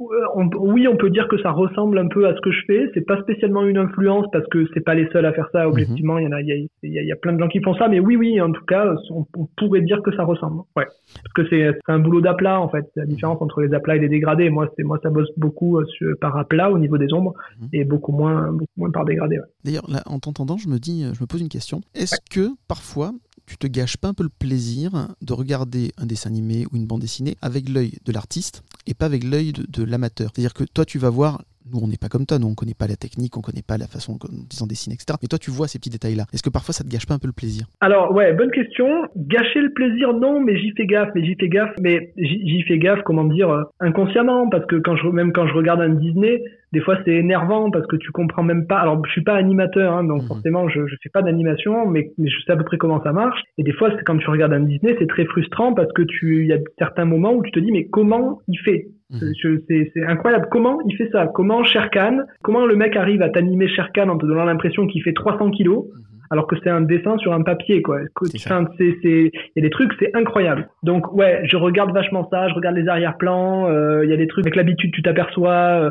oui, on peut dire que ça ressemble un peu à ce que je fais. C'est pas spécialement une influence parce que c'est pas les seuls à faire ça. Mhm. Objectivement, il y en a, il y a, plein de gens qui font ça. Mais oui, oui, en tout cas, on, pourrait dire que ça ressemble. Ouais, parce que c'est un boulot d'aplat en fait. La différence entre les aplats et les dégradés. Moi, c'est moi, ça bosse beaucoup euh, par aplat au niveau des ombres mhm. et beaucoup moins, beaucoup moins par dégradé. D'ailleurs, en t'entendant, je me dis, je me pose une question. Est-ce que parfois tu te gâches pas un peu le plaisir de regarder un dessin animé ou une bande dessinée avec l'œil de l'artiste et pas avec l'œil de, l'amateur. C'est-à-dire que toi, tu vas voir nous, on n'est pas comme toi, nous, on connaît pas la technique, on connaît pas la façon dont ils en dessinent, etc. Mais toi, tu vois ces petits détails-là. Est-ce que parfois ça te gâche pas un peu le plaisir? Alors, ouais, bonne question. Gâcher le plaisir, non, mais j'y fais gaffe, mais j'y fais gaffe, mais j'y fais gaffe, comment dire, euh, inconsciemment, parce que quand je, même quand je regarde un Disney, des fois c'est énervant parce que tu comprends même pas. Alors je suis pas animateur, hein, donc mhm. forcément je, je fais pas d'animation, mais, mais, je sais à peu près comment ça marche. Et des fois c'est quand tu regardes un Disney, c'est très frustrant parce que tu il y a certains moments où tu te dis mais comment il fait? C'est incroyable. Comment il fait ça? Comment Sherkan Comment le mec arrive à t'animer Sherkan en te donnant l'impression qu'il fait 300 kilos mhm. alors que c'est un dessin sur un papier quoi. Enfin, c'est il y a des trucs c'est incroyable. Donc ouais, je regarde vachement ça, je regarde les arrière-plans, euh, il y a des trucs avec l'habitude tu t'aperçois euh,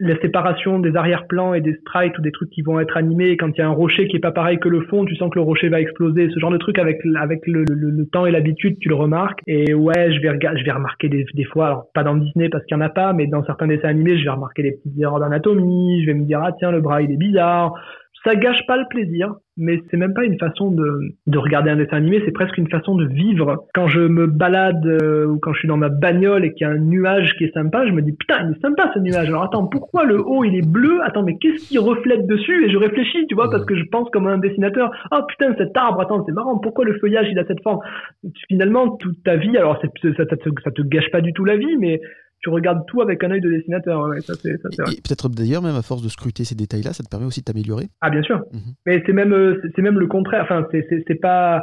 la séparation des arrière-plans et des sprites ou des trucs qui vont être animés, quand il y a un rocher qui est pas pareil que le fond, tu sens que le rocher va exploser. Ce genre de truc avec avec le, le, temps et l'habitude, tu le remarques. Et ouais, je vais je vais remarquer des, des fois, alors pas dans Disney parce qu'il y en a pas, mais dans certains dessins animés, je vais remarquer des petites erreurs d'anatomie. Je vais me dire ah tiens le bras il est bizarre ça gâche pas le plaisir, mais c'est même pas une façon de, de regarder un dessin animé, c'est presque une façon de vivre. Quand je me balade euh, ou quand je suis dans ma bagnole et qu'il y a un nuage qui est sympa, je me dis putain, il est sympa ce nuage. Alors attends, pourquoi le haut il est bleu? Attends, mais qu'est-ce qui reflète dessus? Et je réfléchis, tu vois, parce que je pense comme un dessinateur. Oh putain, cet arbre, attends, c'est marrant. Pourquoi le feuillage il a cette forme? Finalement, toute ta vie, alors ça, ça, ça, ça te gâche pas du tout la vie, mais tu regardes tout avec un œil de dessinateur. ça, c'est, et, peut-être d'ailleurs, même à force de scruter ces détails-là, ça te permet aussi de t'améliorer. Ah, bien sûr. Mhm. Mais c'est même, euh, c'est même le contraire. Enfin, c'est, c'est pas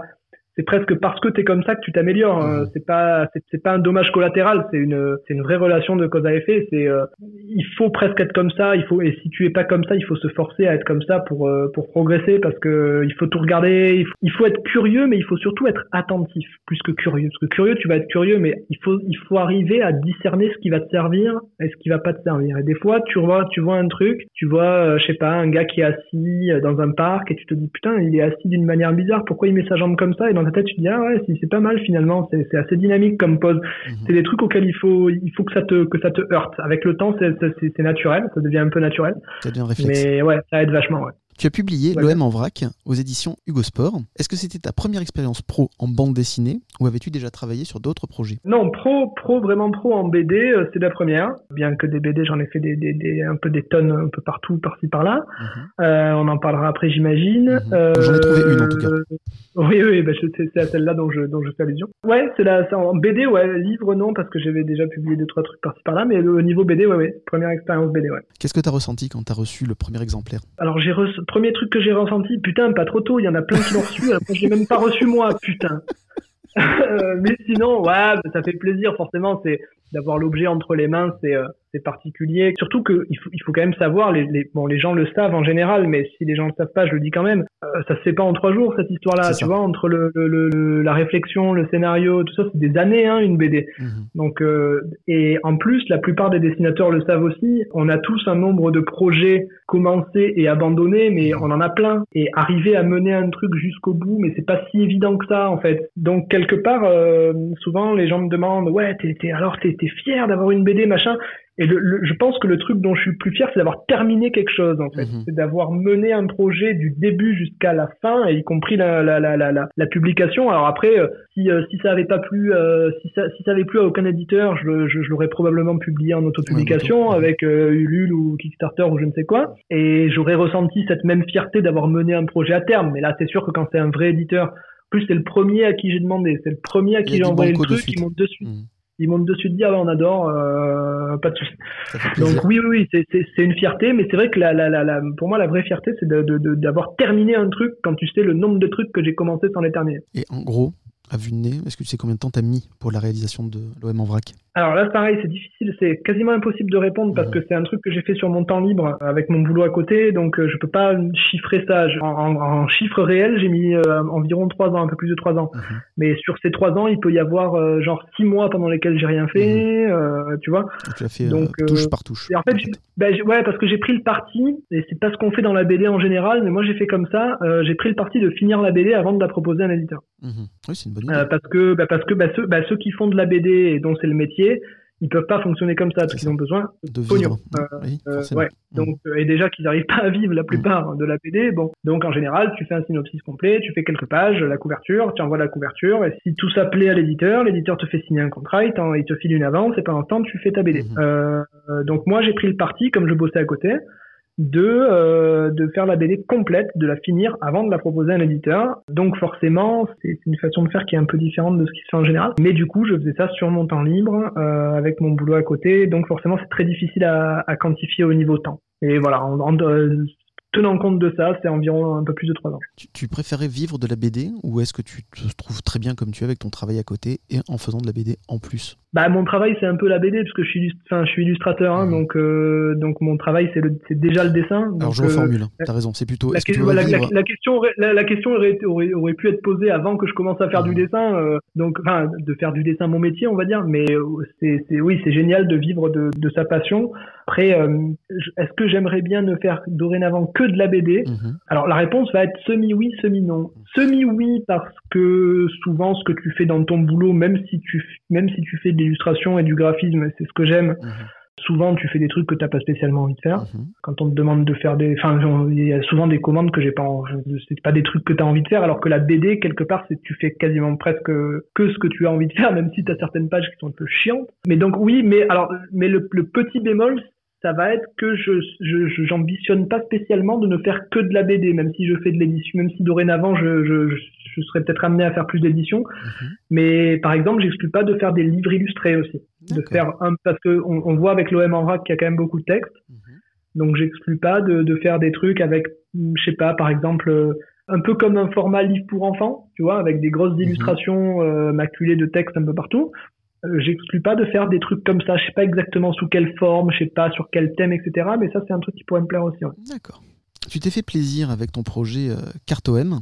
c'est presque parce que tu es comme ça que tu t'améliores. Hein. Mmh. C'est pas c'est pas un dommage collatéral, c'est une c'est une vraie relation de cause à effet. C'est euh, il faut presque être comme ça. Il faut et si tu es pas comme ça, il faut se forcer à être comme ça pour euh, pour progresser parce que il faut tout regarder. Il faut, être curieux, mais il faut surtout être attentif plus que curieux. Parce que curieux, tu vas être curieux, mais il faut il faut arriver à discerner ce qui va te servir et ce qui va pas te servir. Et des fois, tu vois tu vois un truc, tu vois euh, je sais pas un gars qui est assis dans un parc et tu te dis putain il est assis d'une manière bizarre. Pourquoi il met sa jambe comme ça et dans ta tête, tu te dis ah ouais, c'est pas mal finalement, c'est assez dynamique comme pose. Mhm. C'est des trucs auxquels il faut il faut que ça te que ça te heurte. Avec le temps, c'est naturel, ça devient un peu naturel. Ça devient réflexe. Mais ouais, ça aide vachement. Ouais. Tu as publié L'OM en vrac aux éditions Hugo Sport. Est-ce que c'était ta première expérience pro en bande dessinée ou avais-tu déjà travaillé sur d'autres projets? Non, pro, pro, vraiment pro en BD, euh, c'est la première. Bien que des BD, j'en ai fait des, des, un peu des tonnes un peu partout, par-ci par-là. Mhm. Euh, on en parlera après, j'imagine. Mhm. J'en ai trouvé une en tout cas. Euh, oui, oui, bah, c'est à celle-là dont je, dont je fais allusion. Ouais, c'est la, en BD, ouais. Livre, non, parce que j'avais déjà publié deux, trois trucs par-ci par-là, mais au niveau BD, ouais, ouais. Première expérience BD, ouais. Qu'est-ce que tu as ressenti quand tu as reçu le premier exemplaire? Alors, j'ai premier truc que j'ai ressenti, putain, pas trop tôt, il y en a plein qui l'ont reçu, alors je l'ai même pas reçu moi, putain. Euh, mais sinon, ouais, ça fait plaisir, forcément, c'est d'avoir l'objet entre les mains, c'est euh, particulier. Surtout que il faut, il faut quand même savoir, les, les, bon, les gens le savent en général, mais si les gens le savent pas, je le dis quand même, euh, ça se fait pas en trois jours cette histoire-là. Tu vois, entre le, le, la réflexion, le scénario, tout ça, c'est des années, hein, une BD. Mhm. Donc, euh, et en plus, la plupart des dessinateurs le savent aussi. On a tous un nombre de projets commencés et abandonnés, mais mhm. on en a plein. Et arriver à mener un truc jusqu'au bout, mais c'est pas si évident que ça, en fait. Donc quelque part, euh, souvent les gens me demandent, ouais, t'es, alors t'es, t'es fier d'avoir une BD, machin. Et le, je pense que le truc dont je suis plus fier, c'est d'avoir terminé quelque chose, en fait. Mhm. C'est d'avoir mené un projet du début jusqu'à la fin, y compris la, la, la, la, la publication. Alors après, euh, si, euh, si ça avait pas plu, euh, si, ça, si ça avait plu à aucun éditeur, je, je, je l'aurais probablement publié en autopublication avec Ulule ou Kickstarter ou je ne sais quoi. Et j'aurais ressenti cette même fierté d'avoir mené un projet à terme. Mais là, c'est sûr que quand c'est un vrai éditeur, plus c'est le premier à qui j'ai demandé, c'est le premier à qui j'ai envoyé le truc, qui monte dessus. Mhm ils montent dessus de dire ah on adore, euh, pas de souci. Donc oui, oui, oui c'est une fierté, mais c'est vrai que la, la, la, pour moi la vraie fierté c'est d'avoir terminé un truc quand tu sais le nombre de trucs que j'ai commencé sans les terminer. Et en gros, à vue de nez, est-ce que tu sais combien de temps t'as mis pour la réalisation de l'OM en vrac? Alors là, pareil, c'est difficile, c'est quasiment impossible de répondre parce que c'est un truc que j'ai fait sur mon temps libre avec mon boulot à côté, donc euh, je peux pas chiffrer ça. En, en, chiffre réel, j'ai mis euh, environ trois ans, un peu plus de trois ans. Mhm. Mais sur ces trois ans, il peut y avoir euh, genre six mois pendant lesquels j'ai rien fait, mhm. tu vois. tu as fait donc, touche par touche. en fait, bah, ouais, parce que j'ai pris le parti, et c'est pas ce qu'on fait dans la BD en général, mais moi j'ai fait comme ça, j'ai pris le parti de finir la BD avant de la proposer à un éditeur. Mhm. Oui, c'est une bonne idée. parce que, bah, parce que bah, ceux, bah, ceux qui font de la BD et dont c'est le métier, ils peuvent pas fonctionner comme ça parce qu'ils ont besoin de pognon. Euh, euh, ouais. Mmh. Donc euh, et déjà qu'ils n'arrivent pas à vivre la plupart de la BD. Bon, donc en général, tu fais un synopsis complet, tu fais quelques pages, la couverture, tu envoies la couverture et si tout ça plaît à l'éditeur, l'éditeur te fait signer un contrat, il, il te file une avance et pendant ce temps tu fais ta BD. Mmh. donc moi j'ai pris le parti comme je bossais à côté de, euh, de faire la BD complète, de la finir avant de la proposer à un éditeur. Donc forcément, c'est une façon de faire qui est un peu différente de ce qui se fait en général. Mais du coup, je faisais ça sur mon temps libre, euh, avec mon boulot à côté. Donc forcément, c'est très difficile à, à, quantifier au niveau temps. Et voilà, en, euh, tenant compte de ça, c'est environ un peu plus de trois ans. Tu, tu, préférais vivre de la BD ou est-ce que tu te trouves très bien comme tu es avec ton travail à côté et en faisant de la BD en plus? Bah, mon travail, c'est un peu la BD, parce que je suis, enfin, je suis illustrateur, hein, donc, euh, donc mon travail, c'est, le, c'est déjà le dessin. Alors, je reformule, euh, t'as raison, c'est plutôt. La, la, la, question, la, question aurait, aurait, aurait, pu être posée avant que je commence à faire du dessin, euh, donc, enfin, de faire du dessin mon métier, on va dire, mais euh, c'est, c'est, oui, c'est génial de vivre de, de sa passion. Après, euh, est-ce que j'aimerais bien ne faire dorénavant que de la BD mhm. Alors, la réponse va être semi-oui, semi-non. Semi-oui, parce que souvent, ce que tu fais dans ton boulot, même si tu, même si tu fais de l'illustration et du graphisme, c'est ce que j'aime. Mhm. Souvent, tu fais des trucs que t'as pas spécialement envie de faire. Mhm. Quand on te demande de faire des, enfin, il y a souvent des commandes que j'ai pas, c'est pas des trucs que tu as envie de faire, alors que la BD quelque part, c'est tu fais quasiment presque que ce que tu as envie de faire, même si tu as certaines pages qui sont un peu chiantes. Mais donc oui, mais alors, mais le, petit bémol, ça va être que je j'ambitionne pas spécialement de ne faire que de la BD, même si je fais de l'édition, même si dorénavant je, je, je serais peut-être amené à faire plus d'éditions. Mhm. Mais par exemple, j'exclus pas de faire des livres illustrés aussi. De faire un, parce que on, on voit avec l'OM en vrac qu'il y a quand même beaucoup de textes. Mhm. Donc j'exclus pas de, de, faire des trucs avec, je sais pas, par exemple, un peu comme un format livre pour enfants, tu vois, avec des grosses mhm. illustrations euh, maculées de textes un peu partout. Euh, j'exclus pas de faire des trucs comme ça. Je sais pas exactement sous quelle forme, je sais pas sur quel thème, etc. Mais ça, c'est un truc qui pourrait me plaire aussi. D'accord. Tu t'es fait plaisir avec ton projet euh, CartoM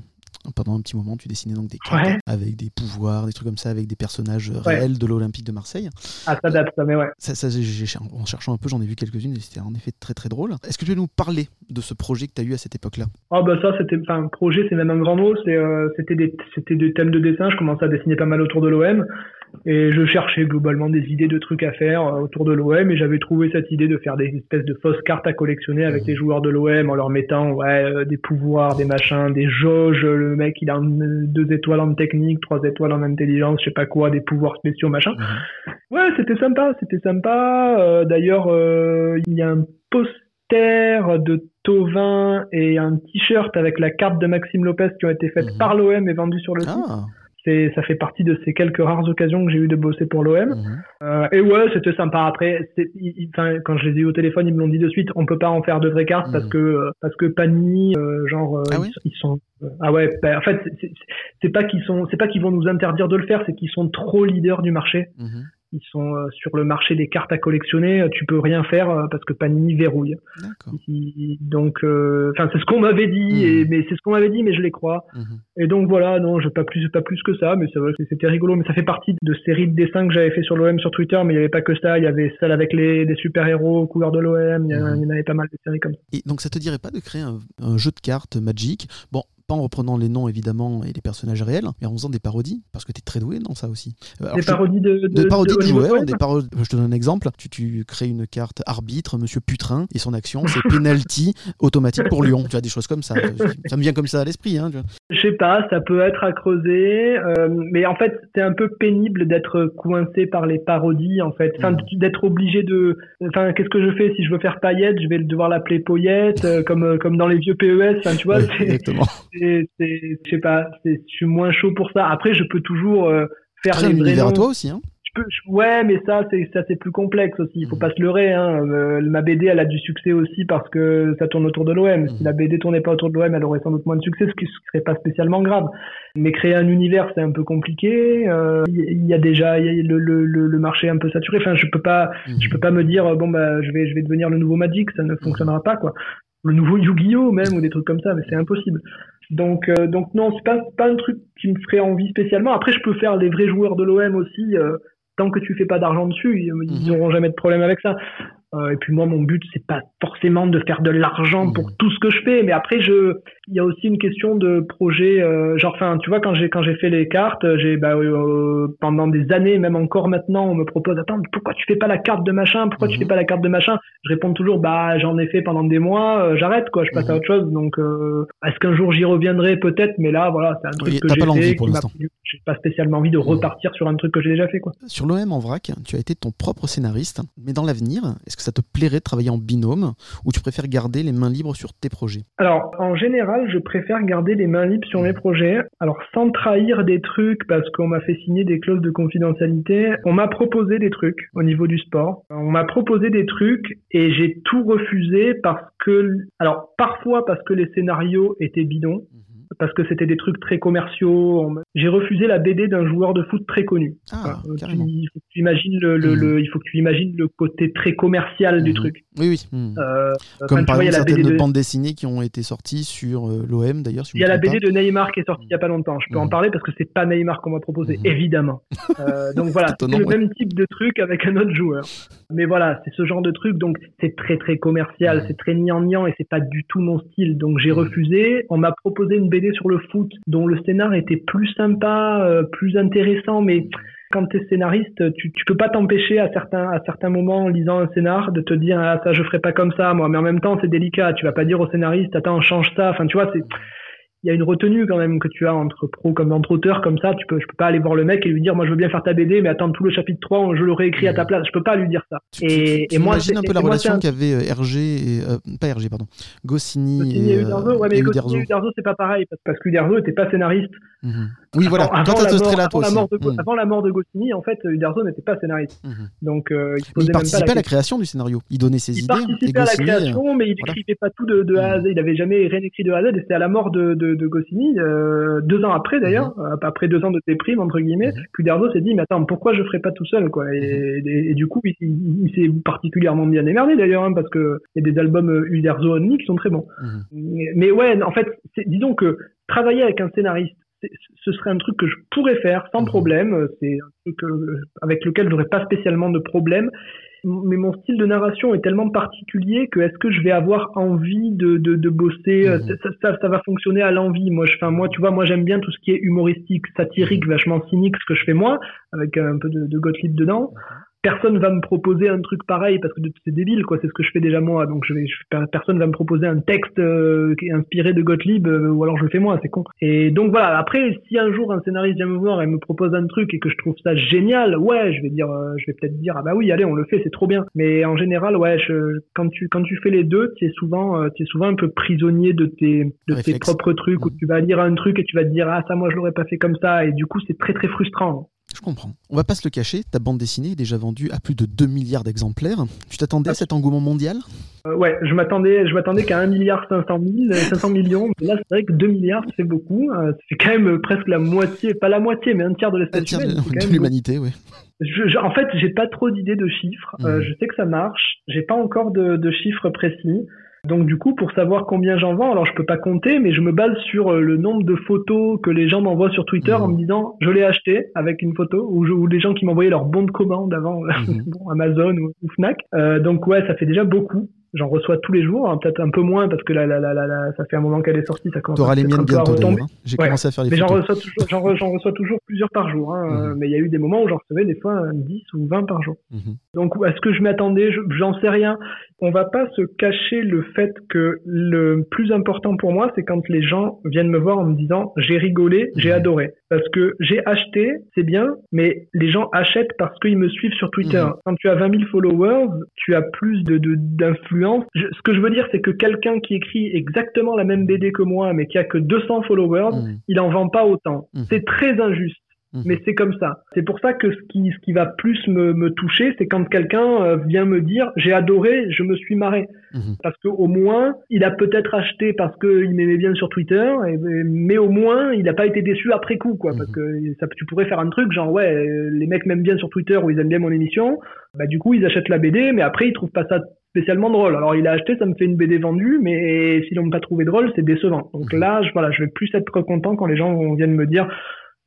pendant un petit moment, tu dessinais donc des cartes Ouais. avec des pouvoirs, des trucs comme ça, avec des personnages réels de l'Olympique de Marseille. Ah, ça date, ça, mais ouais. Ça, ça, en cherchant un peu, j'en ai vu quelques-unes et c'était en effet très très drôle. Est-ce que tu veux nous parler de ce projet que tu as eu à cette époque-là? Ah bah ça c'était enfin projet c'est même un grand mot euh, c'était des c'était des thèmes de dessin je commençais à dessiner pas mal autour de l'OM et je cherchais globalement des idées de trucs à faire euh, autour de l'OM et j'avais trouvé cette idée de faire des espèces de fausses cartes à collectionner avec les joueurs de l'OM en leur mettant ouais euh, des pouvoirs des machins des jauges le mec il a deux étoiles en technique trois étoiles en intelligence je sais pas quoi des pouvoirs spéciaux machin Ouais, c'était sympa, c'était sympa. Euh, D'ailleurs, euh, il y a un poster de Tovin et un t-shirt avec la carte de Maxime Lopez qui ont été faites Mhm. par l'OM et vendues sur le site. C'est, ça fait partie de ces quelques rares occasions que j'ai eu de bosser pour l'OM. mhm. Euh, et ouais, c'était sympa. Après, il- quand je les ai eu au téléphone, ils me l'ont dit de suite. On peut pas en faire de vraies cartes parce Mhm. que euh, parce que Panini, euh, genre, euh, Ah ils, oui ils sont. euh, ah ouais. bah, en fait, c'est pas qu'ils sont, c'est pas qu'ils vont nous interdire de le faire, c'est qu'ils sont trop leaders du marché. Mhm. Ils sont euh, sur le marché des cartes à collectionner. euh, Tu peux rien faire euh, parce que Panini verrouille. D'accord. Il- donc, euh, c'est ce qu'on m'avait dit, et, mais c'est ce qu'on m'avait dit, mais je les crois. Mhm. Et donc voilà, non, je pas plus, pas plus que ça, mais c'était rigolo. Mais ça fait partie de séries de dessins que j'avais fait sur l'OM sur Twitter, mais il n'y avait pas que ça. Il y avait celle avec les, les super héros couleurs de l'OM. Il y, en- Mhm. il y en avait pas mal de séries comme ça. Et donc ça te dirait pas de créer un, un jeu de cartes Magic Bon, pas en reprenant les noms évidemment et les personnages réels, mais en faisant des parodies, parce que tu es très doué dans ça aussi. Euh, alors, Des parodies de, de, Des parodies de, au niveau joueurs, OM. des parodies- je te donne un exemple. Tu, tu crées une carte arbitre, Monsieur Putrin, et son action, c'est penalty automatique pour Lyon. Tu as des choses comme ça. Ça me vient comme ça à l'esprit. Hein. Je sais pas, ça peut être à creuser, euh, mais en fait, c'est un peu pénible d'être coincé par les parodies, en fait. Enfin, Mhm. d'être obligé de. Enfin, qu'est-ce que je fais si je veux faire paillette Je vais devoir l'appeler Poyette, euh, comme comme dans les vieux PES. Enfin, tu vois, exactement. C'est, je sais pas, je suis moins chaud pour ça. Après, je peux toujours euh, faire un les vrais noms. toi aussi. Hein. Je peux- je- ouais, mais ça, c'est ça, c'est plus complexe aussi. Il faut Mhm. pas se leurrer. Hein. Euh, ma BD, elle a du succès aussi parce que ça tourne autour de l'OM. Si Mhm. la BD tournait pas autour de l'OM, elle aurait sans doute moins de succès, ce qui serait pas spécialement grave. Mais créer un univers, c'est un peu compliqué. Euh, Il y, il y a déjà y a le, le, le, le marché un peu saturé. Enfin, je peux pas, Mhm. je peux pas me dire euh, bon bah je vais, je vais devenir le nouveau Magic. Ça ne fonctionnera pas quoi. Le nouveau Yu-Gi-Oh même ou des trucs comme ça, mais c'est impossible. Donc, euh, donc non, c'est pas, pas un truc qui me ferait envie spécialement. Après, je peux faire les vrais joueurs de l'OM aussi. euh, tant que tu fais pas d'argent dessus, ils ils Mhm. n'auront jamais de problème avec ça. Euh, et puis moi, mon but, c'est pas forcément de faire de l'argent Mhm. pour tout ce que je fais, mais après, je, il y a aussi une question de projet. euh, genre, enfin, tu vois, quand j'ai quand j'ai fait les cartes, j'ai bah, euh, pendant des années, même encore maintenant, on me propose, attends, pourquoi tu fais pas la carte de machin? Pourquoi tu Mhm. fais pas la carte de machin? Je réponds toujours, bah, j'en ai fait pendant des mois, euh, j'arrête quoi, je passe Mhm. à autre chose. Donc, euh, est-ce qu'un jour j'y reviendrai? Peut-être Mais là, voilà, c'est un truc Oui, que j'ai fait, pour l'instant. J'ai pas spécialement envie de repartir sur un truc que j'ai déjà fait quoi. Sur l'OM en vrac, tu as été ton propre scénariste, mais dans l'avenir, est-ce que ça te plairait de travailler en binôme ou tu préfères garder les mains libres sur tes projets? Alors, en général, je préfère garder les mains libres sur mes projets. Alors, sans trahir des trucs, parce qu'on m'a fait signer des clauses de confidentialité, on m'a proposé des trucs au niveau du sport. On m'a proposé des trucs et j'ai tout refusé parce que, alors, parfois parce que les scénarios étaient bidons, parce que c'était des trucs très commerciaux. J'ai refusé la BD d'un joueur de foot très connu. Ah, Euh, tu- carrément. il faut que tu imagines le, le- Mhm. le- il faut que tu imagines le côté très commercial du Mhm. truc. Oui, oui. Mhm. Euh, Comme enfin, tu par vois, il y a exemple certaines de- bandes dessinées qui ont été sorties sur euh, l'OM d'ailleurs. si Il y a la BD pas. de Neymar qui est sortie il y a pas longtemps. Je peux en Mhm. parler parce que c'est pas Neymar qu'on m'a proposé, Mhm. évidemment. Euh, donc voilà, c'est le ouais. même type de truc avec un autre joueur. Mais voilà, c'est ce genre de truc. Donc c'est très très commercial, c'est très niant et c'est pas du tout mon style. Donc j'ai refusé. On m'a proposé une BD sur le foot dont le scénar était plus sympa, euh, plus intéressant, mais quand tu es scénariste, tu, tu peux pas t'empêcher à certains, à certains moments en lisant un scénar de te dire ah ça je ferai pas comme ça moi. Mais en même temps c'est délicat. Tu vas pas dire au scénariste attends change ça. Enfin tu vois c'est il y a une retenue quand même que tu as entre pro comme entre auteurs comme ça tu peux je peux pas aller voir le mec et lui dire moi je veux bien faire ta BD mais attends tout le chapitre 3 je l'aurais écrit à ta place je peux pas lui dire ça Tu, tu- et, tu et moi imagines c'est- un peu la relation un- qu'avait euh, Hergé et euh, pas Hergé pardon, Goscinny, Goscinny et, et euh, Uderzo, ouais, mais Goscinny Uderzo. Uderzo, c'est pas pareil, parce- parce qu'Uderzo était pas scénariste. Mhm. Oui voilà. Avant, Toi la mort, avant la de, Go- Mhm. avant la mort de Goscinny, en fait, Uderzo n'était pas scénariste. Mhm. Donc, euh, il il même pas participait à la création du scénario. Il donnait ses Il idées. et participait à la euh, création, mais il voilà. n'écrivait pas tout de, de A à Z. Il avait jamais rien écrit de A à Z. Et c'est à la mort de, de Goscinny, euh, deux ans après d'ailleurs, Mhm. euh, après deux ans de déprime entre guillemets, Mhm. Cuderzo s'est dit mais attends pourquoi je ferais pas tout seul quoi? Et, et- et du coup il, il- il s'est particulièrement bien émerdé d'ailleurs hein, parce que il y a des albums euh, Uderzo Only qui sont très bons. Mhm. Mais, mais ouais en fait disons que travailler avec un scénariste ce serait un truc que je pourrais faire sans Mhm. problème. C'est un truc avec lequel j'aurais pas spécialement de problème. Mais mon style de narration est tellement particulier que est-ce que je vais avoir envie de, de, de bosser euh, Mhm. ça, ça, ça va fonctionner à l'envie. Moi, je, enfin, moi, tu vois, moi j'aime bien tout ce qui est humoristique, satirique, vachement cynique, ce que je fais moi, avec un peu de, de Gottlieb dedans. Personne va me proposer un truc pareil parce que c'est débile, quoi. C'est ce que je fais déjà moi. Donc, je vais, je- personne va me proposer un texte euh, qui est inspiré de Gottlieb euh, ou alors je le fais moi. C'est con. Et donc voilà. Après, si un jour un scénariste vient me voir et me propose un truc et que je trouve ça génial, ouais, je vais dire, euh, je vais peut-être dire ah bah oui, allez, on le fait, c'est trop bien. Mais en général, ouais, je, quand tu quand tu fais les deux, tu es souvent, euh, tu es souvent un peu prisonnier de tes de tes propres trucs où Mhm. tu vas lire un truc et tu vas te dire ah ça moi je l'aurais pas fait comme ça et du coup c'est très très frustrant. Je comprends. On va pas se le cacher, ta bande dessinée est déjà vendue à plus de 2 milliards d'exemplaires. Tu t'attendais à cet engouement mondial? Euh, ouais, je m'attendais, je m'attendais qu'à 1 milliard 500 000, euh, 500 millions. Mais là, c'est vrai que 2 milliards, fait beaucoup. Euh, c'est quand même euh, presque la moitié, pas la moitié, mais un tiers de Un l'espèce tiers humaine. de, C'est de l'humanité, oui. je, je- en fait, j'ai pas trop d'idées de chiffres. Euh, Mhm. je sais que ça marche. J'ai pas encore de, de chiffres précis. Donc du coup, pour savoir combien j'en vends, alors je peux pas compter, mais je me base sur euh, le nombre de photos que les gens m'envoient sur Twitter Mhm. en me disant je l'ai acheté avec une photo, ou, je- ou les gens qui m'envoyaient leur bon de commande avant euh, Mhm. bon, Amazon ou, ou Fnac. Euh, donc ouais, ça fait déjà beaucoup. J'en reçois tous les jours, hein, peut-être un peu moins parce que là, là, là, là, là, ça fait un moment qu'elle est sortie, ça commence T'auras à les miennes bientôt hein. J'ai Ouais. commencé à faire les Mais j'en photos. reçois toujours, j'en, re- j'en reçois toujours plusieurs par jour. Hein, Mhm. euh, Mais il y a eu des moments où j'en recevais des fois euh, 10 ou 20 par jour. Mhm. Donc, est-ce que je m'attendais Je- J'en sais rien. On va pas se cacher le fait que le plus important pour moi, c'est quand les gens viennent me voir en me disant j'ai rigolé, j'ai Mhm. adoré. Parce que j'ai acheté, c'est bien, mais les gens achètent parce qu'ils me suivent sur Twitter. Mhm. Quand tu as 20 000 followers, tu as plus de d'influence. Ce que je veux dire, c'est que quelqu'un qui écrit exactement la même BD que moi, mais qui a que 200 followers, Mhm. il en vend pas autant. C'est très injuste. Mhm. Mais c'est comme ça. C'est pour ça que ce qui, ce qui va plus me, me toucher, c'est quand quelqu'un euh, vient me dire j'ai adoré, je me suis marré. Mhm. Parce qu'au moins, il a peut-être acheté parce qu'il m'aimait bien sur Twitter, et- mais au moins, il n'a pas été déçu après coup. quoi. Parce Mhm. que ça, tu pourrais faire un truc genre ouais, les mecs m'aiment bien sur Twitter ou ils aiment bien mon émission, bah du coup ils achètent la BD, mais après ils trouvent pas ça spécialement drôle. Alors il a acheté, ça me fait une BD vendue, mais s'ils l'ont pas trouvé drôle, c'est décevant. Donc Mhm. là, je, voilà, je vais plus être content quand les gens viennent me dire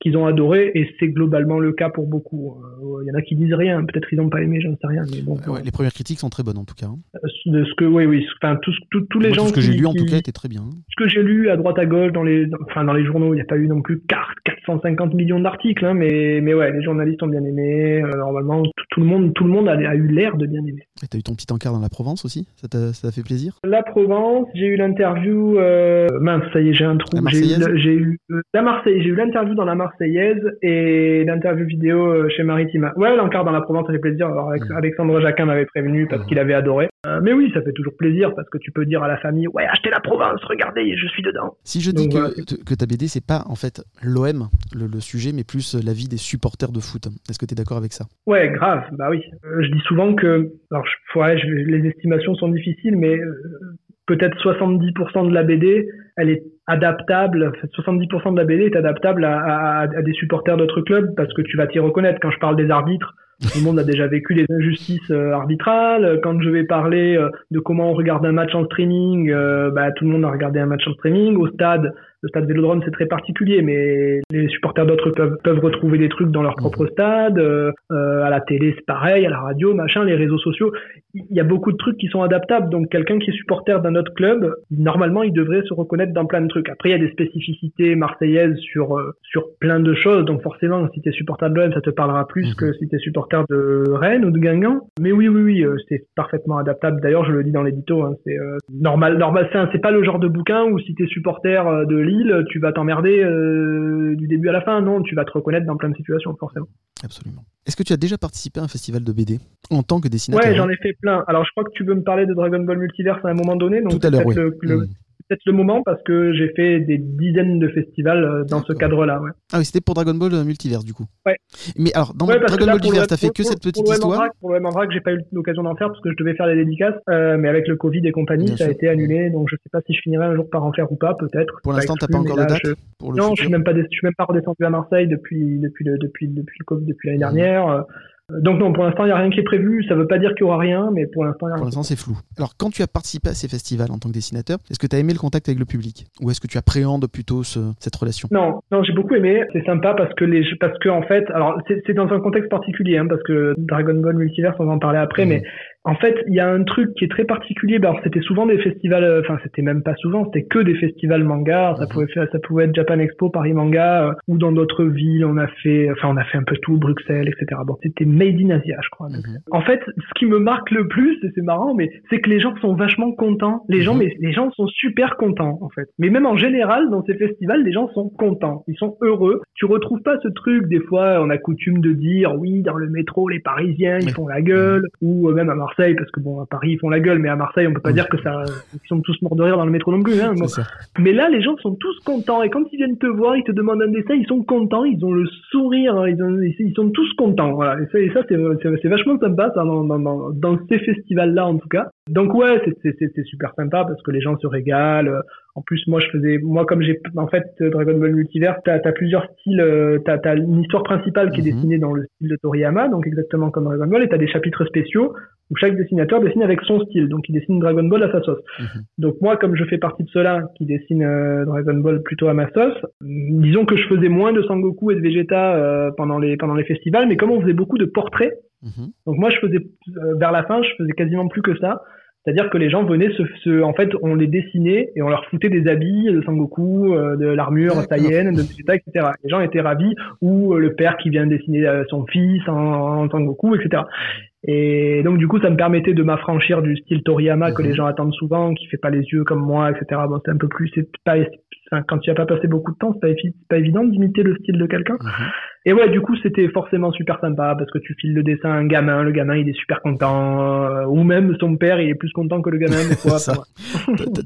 qu'ils ont adoré, et c'est globalement le cas pour beaucoup. Euh, Il y en a qui disent rien, peut-être ils n'ont pas aimé, j'en sais rien, mais bon. Ouais, les premières critiques sont très bonnes en tout cas. hein. euh, De ce que, oui, oui, enfin tous, tous, tous les Moi, gens tout ce que j'ai lu en tout cas était très bien. hein. ce que j'ai lu à droite à gauche dans les, dans- enfin dans les journaux, il n'y a pas eu non plus 4 450 millions d'articles, hein, mais mais ouais, les journalistes ont bien aimé. euh, normalement, tout, tout le monde, tout le monde a, a eu l'air de bien aimer. Et t'as eu ton petit encart dans la Provence aussi? Ça t'a fait plaisir? La Provence, j'ai eu l'interview. Euh, mince, ça y est, j'ai un trou. La J'ai eu, Marseillaise? le- j'ai eu la Marseille, j'ai eu l'interview dans la Marseillaise et l'interview vidéo euh, chez Maritima. Ouais, l'encart dans la Provence, ça fait plaisir. Alors. Alexandre Jacquin m'avait prévenu parce qu'il avait adoré. Euh, mais oui, ça fait toujours plaisir parce que tu peux dire à la famille, ouais, achetez la Provence, regardez, je suis dedans. Si je dis Donc, que, voilà. que ta BD, c'est pas en fait l'OM, le, le sujet, mais plus la vie des supporters de foot. Est-ce que tu es d'accord avec ça? Ouais, grave, bah oui. Euh, je dis souvent que, alors les estimations sont difficiles, mais euh, peut-être 70% de la BD, elle est adaptable, en fait, 70% de la BD est adaptable à, des supporters d'autres clubs parce que tu vas t'y reconnaître. Quand je parle des arbitres, tout le monde a déjà vécu les injustices euh, arbitrales. Quand je vais parler euh, de comment on regarde un match en streaming, bah, tout le monde a regardé un match en streaming. Au stade, le stade Vélodrome, c'est très particulier, mais les supporters d'autres peuvent, peuvent retrouver des trucs dans leur propre stade. Euh, euh, à la télé, c'est pareil, à la radio, machin, les réseaux sociaux. Il y a beaucoup de trucs qui sont adaptables. Donc, quelqu'un qui est supporter d'un autre club, normalement, il devrait se reconnaître dans plein de trucs. Après, il y a des spécificités marseillaises sur euh, sur plein de choses. Donc, forcément, si tu es supporter de l'OM, ça te parlera plus Mhm. que si tu es supporter de Rennes ou de Guingamp. Mais oui, oui, oui, euh, c'est parfaitement adaptable. D'ailleurs, je le dis dans l'édito, hein, c'est normal. normal c'est pas le genre de bouquin où si tu es supporter de Lille, tu vas t'emmerder euh, du début à la fin. Non, tu vas te reconnaître dans plein de situations, forcément. Absolument. Est-ce que tu as déjà participé à un festival de BD en tant que dessinateur Ouais, j'en ai fait plein. Alors, je crois que tu veux me parler de Dragon Ball Multiverse à un moment donné. Donc Tout à l'heure, oui. le-. Peut-être le moment parce que j'ai fait des dizaines de festivals euh, dans ce cadre-là. Ouais. Ah oui, c'était pour Dragon Ball euh, Multiverse du coup. Ouais. Mais alors, dans Ouais, Dragon là, Ball Multiverse, t'as fait pour- que cette petite pour histoire? Pour le Mandrake, j'ai pas eu l'occasion d'en faire parce que je devais faire les dédicaces, euh, mais avec le Covid et compagnie, Bien ça a été annulé. Donc je sais pas si je finirai un jour par en faire ou pas, peut-être. Pour l'instant, t'as pas encore de date je- pour le Non, je suis même pas, des- je suis même pas redescendu à Marseille depuis depuis le depuis depuis le Covid depuis l'année Mhm. dernière. Donc non, pour l'instant, il y a rien qui est prévu. Ça veut pas dire qu'il y aura rien, mais pour l'instant, il y a Pour l'instant, c'est flou. Alors, quand tu as participé à ces festivals en tant que dessinateur, est-ce que tu as aimé le contact avec le public? Ou est-ce que tu appréhendes plutôt ce- cette relation? Non, non, j'ai beaucoup aimé. C'est sympa parce que les, parce que en fait, alors c'est c'est dans un contexte particulier, hein, parce que Dragon Ball Multiverse, on va en parler après, Mhm. mais en fait, il y a un truc qui est très particulier. Ben, c'était souvent des festivals, euh, enfin, c'était même pas souvent, c'était que des festivals manga. Ça Mhm. pouvait faire, ça pouvait être Japan Expo, Paris Manga, euh, ou dans d'autres villes. On a fait, enfin, on a fait un peu tout, Bruxelles, etc. Bon, c'était Made in Asia, je crois. Mhm. En fait, ce qui me marque le plus, et c'est marrant, mais c'est que les gens sont vachement contents. Les gens, Mhm. mais les gens sont super contents, en fait. Mais même en général, dans ces festivals, les gens sont contents. Ils sont heureux. Tu retrouves pas ce truc, des fois, on a coutume de dire, oui, dans le métro, les Parisiens, ils font la gueule, ou euh, même à Marseille, parce que bon, à Paris, ils font la gueule, mais à Marseille, on peut pas Oui. dire que ça, ils sont tous morts de rire dans le métro non plus, hein. Bon. Mais là, les gens sont tous contents. Et quand ils viennent te voir, ils te demandent un dessin, ils sont contents, ils ont le sourire, hein, ils, ont- ils sont tous contents. Voilà. Et ça, et ça c'est, vachement sympa ça, dans, dans, dans, dans ces festivals-là, en tout cas. Donc ouais, c'est super sympa parce que les gens se régalent. En plus, moi, je faisais, moi, comme j'ai, en fait, Dragon Ball Multiverse, t'as, t'as plusieurs styles, euh, t'as, t'as une histoire principale qui est Mhm. dessinée dans le style de Toriyama, donc exactement comme Dragon Ball, et t'as des chapitres spéciaux où chaque dessinateur dessine avec son style, donc il dessine Dragon Ball à sa sauce. Mhm. Donc moi, comme je fais partie de ceux-là qui dessinent euh, Dragon Ball plutôt à ma sauce, mm, disons que je faisais moins de Sangoku et de Vegeta euh, pendant les pendant les festivals, mais comme on faisait beaucoup de portraits, Mhm. donc moi je faisais euh, vers la fin, je faisais quasiment plus que ça. C'est-à-dire que les gens venaient se, se- en fait, on les dessinait et on leur foutait des habits de Sangoku, euh, de l'armure. Saiyan, de Vegeta, etc. Les gens étaient ravis, ou euh, le père qui vient dessiner euh, son fils en, en Sangoku, etc. Et donc du coup, ça me permettait de m'affranchir du style Toriyama que Mhm. les gens attendent souvent, qui fait pas les yeux comme moi, etc. Bon, c'est un peu plus, c'est pas, quand tu as pas passé beaucoup de temps, c'est pas, pas évident d'imiter le style de quelqu'un. Mhm. Et ouais, du coup, c'était forcément super sympa parce que tu files le dessin à un gamin, le gamin il est super content, euh, ou même son père il est plus content que le gamin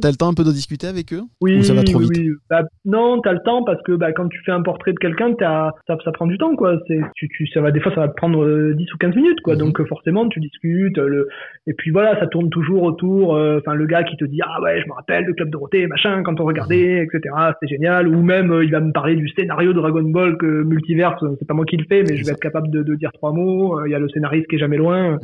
T'as- le temps un peu de discuter avec eux? Oui, Ou ça va trop vite? oui. Bah, non, t'as le temps parce que bah, quand tu fais un portrait de quelqu'un, ça, ça prend du temps quoi. C'est, tu, tu, ça va des fois ça va te prendre euh, 10 ou 15 minutes quoi. Mhm. Donc euh, forcément tu discutes. euh, Le... Et puis voilà, ça tourne toujours autour. euh, Enfin le gars qui te dit ah ouais je me rappelle de Club Dorothée machin quand on regardait etc. C'était génial. Ou même euh, il va me parler du scénario de Dragon Ball que Multiverse euh, c'est pas moi qui le fais mais C'est je ça. vais être capable de, de dire trois mots. Euh, Il y a le scénariste qui est jamais loin. Mhm.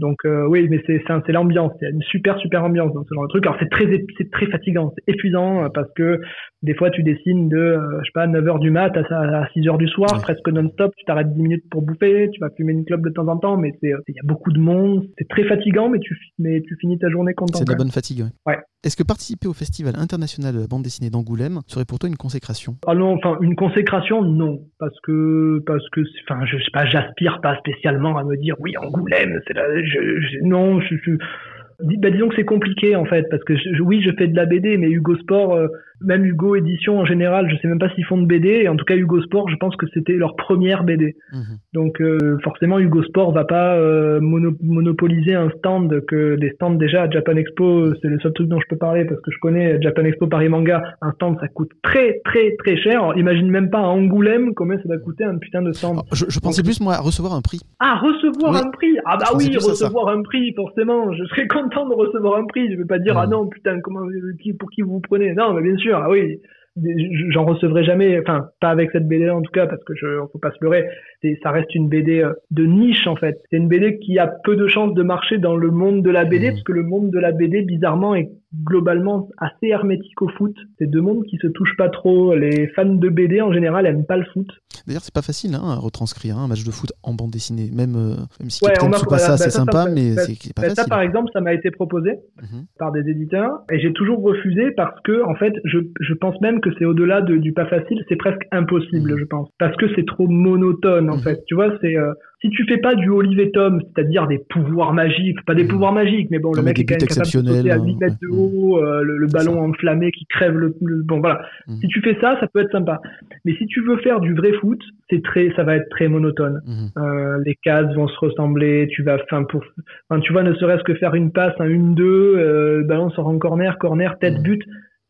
Donc euh, oui, mais c'est c'est c'est l'ambiance, il y a une super super ambiance dans ce genre de truc. Alors c'est très c'est très fatigant, c'est épuisant parce que des fois tu dessines de euh, je sais pas 9h du mat à, à 6h du soir, Ouais. presque non-stop, tu t'arrêtes 10 minutes pour bouffer, tu vas fumer une clope de temps en temps, mais c'est il y a beaucoup de monde, c'est très fatigant mais tu mais tu finis ta journée content. C'est de la bonne fatigue. Ouais. Est-ce que participer au Festival international de la bande dessinée d'Angoulême serait pour toi une consécration? Ah non, enfin une consécration non, parce que parce que enfin je sais pas, j'aspire pas spécialement à me dire oui Angoulême, c'est là, non, je, je- bah, disons que c'est compliqué en fait parce que je- oui je fais de la BD mais Hugo Sport euh, même Hugo Édition en général je sais même pas s'ils font de BD et en tout cas Hugo Sport je pense que c'était leur première BD Mhm. donc euh, forcément Hugo Sport va pas euh, mono- monopoliser un stand que des stands déjà à Japan Expo c'est le seul truc dont je peux parler parce que je connais Japan Expo Paris Manga un stand ça coûte très très très cher Alors, imagine même pas à Angoulême combien ça va coûter un putain de stand je, je pensais plus, moi, à recevoir un prix. ah, recevoir Oui. un prix Ah bah oui, recevoir un prix, forcément. Je serais content de recevoir un prix. Je vais pas dire, ah non, putain, comment, qui, pour qui vous vous prenez Non, mais bien sûr, ah oui. J'en recevrai jamais, enfin, pas avec cette BD en tout cas, parce que je, faut pas se leurrer. Ça reste une BD euh, de niche, en fait. C'est une BD qui a peu de chances de marcher dans le monde de la BD, Mhm. parce que le monde de la BD, bizarrement, est globalement assez hermétique au foot. C'est deux mondes qui se touchent pas trop. Les fans de BD, en général, aiment pas le foot. D'ailleurs, c'est pas facile hein, à retranscrire hein, un match de foot en bande dessinée. Même, euh, même si Ouais, on a- Tsubasa, bah, c'est ça, ça, sympa, ça, mais bah, c'est pas ça, facile. par exemple, ça m'a été proposé Mhm. par des éditeurs et j'ai toujours refusé parce que, en fait, je, je pense même que c'est au-delà de, du pas facile, c'est presque impossible, Mhm. je pense. Parce que c'est trop monotone, en Mhm. fait. Tu vois, c'est, euh, si tu fais pas du Olivier Tom, c'est-à-dire des pouvoirs magiques, pas des Mhm. pouvoiurs magiques, mais bon, le mec est quand même capable de sauter à 8 mètres de hein. haut, euh, le, ballon enflammé qui crève le, le- bon, voilà. Mhm. Si tu fais ça, ça peut être sympa. Mais si tu veux faire du vrai foot, c'est très, ça va être très monotone. Euh, les cases vont se ressembler. Tu vas, enfin pour, tu vois, ne serait-ce que faire une passe, un 1-2, euh, le ballon sort en corner, corner, tête but.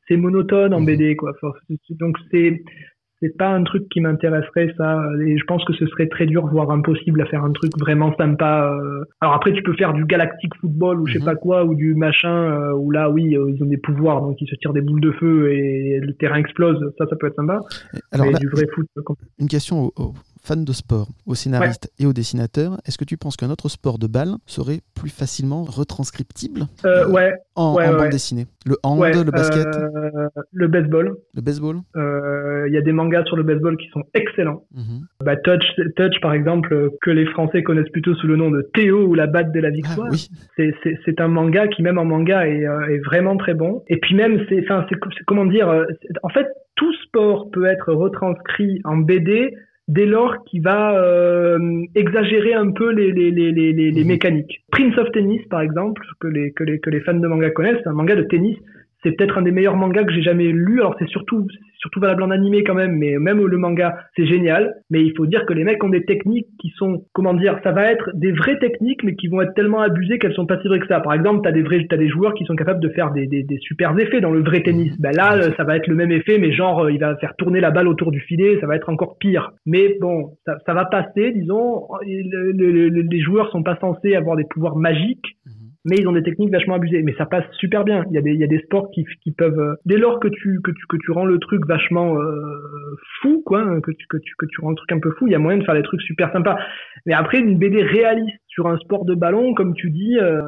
c'est monotone en. BD, quoi. Donc c'est c'est pas un truc qui m'intéresserait ça et je pense que ce serait très dur voire impossible à faire un truc vraiment sympa euh. alors après tu peux faire du galactic football ou je sais Mhm. pas quoi ou du machin euh, où là oui euh, ils ont des pouvoirs donc ils se tirent des boules de feu et le terrain explose ça ça peut être sympa Alors mais là, du vrai foot une question aux fans de sport, aux scénaristes et aux dessinateurs. Est-ce que tu penses qu'un autre sport de balle serait plus facilement retranscriptible euh, ouais. en, Ouais, en ouais. bande dessinée? Le hand, ouais le basket, euh, le baseball. Le baseball? Euh, il y a des mangas sur le baseball qui sont excellents. Mhm. bah, Touch Touch par exemple euh, que les Français connaissent plutôt sous le nom de Théo ou la batte de la Ah, victoire. oui, c'est un manga qui même en manga est, euh, est vraiment très bon. Et puis même c'est comment dire euh, en fait tout sport peut être retranscrit en BD dès lors qu'il va euh, exagérer un peu les les les les, les, les Mhm. mécaniques Prince of Tennis par exemple que les que les que les fans de manga connaissent c'est un manga de tennis c'est peut-être un des meilleurs mangas que j'ai jamais lu. Alors c'est surtout c'est surtout valable en animé quand même, mais même le manga c'est génial. Mais il faut dire que les mecs ont des techniques qui sont comment dire, ça va être des vraies techniques, mais qui vont être tellement abusées qu'elles sont pas si vraies que ça. Par exemple, t'as des vrais t'as des joueurs qui sont capables de faire des des, des super effets dans le vrai tennis. Ben là, euh, ça va être le même effet, mais genre euh, il va faire tourner la balle autour du filet, ça va être encore pire. Mais bon, ça, ça va passer, disons. Et le- le- le- les joueurs sont pas censés avoir des pouvoirs magiques Mhm. Mais ils ont des techniques vachement abusées. Mais ça passe super bien. Il y a des, il y a des sports qui, qui peuvent, euh, dès lors que tu, que tu, que tu rends le truc vachement euh, fou, quoi, hein, que tu, que tu, que tu rends le truc un peu fou, il y a moyen de faire des trucs super sympas. Mais après, une BD réaliste sur un sport de ballon, comme tu dis, euh,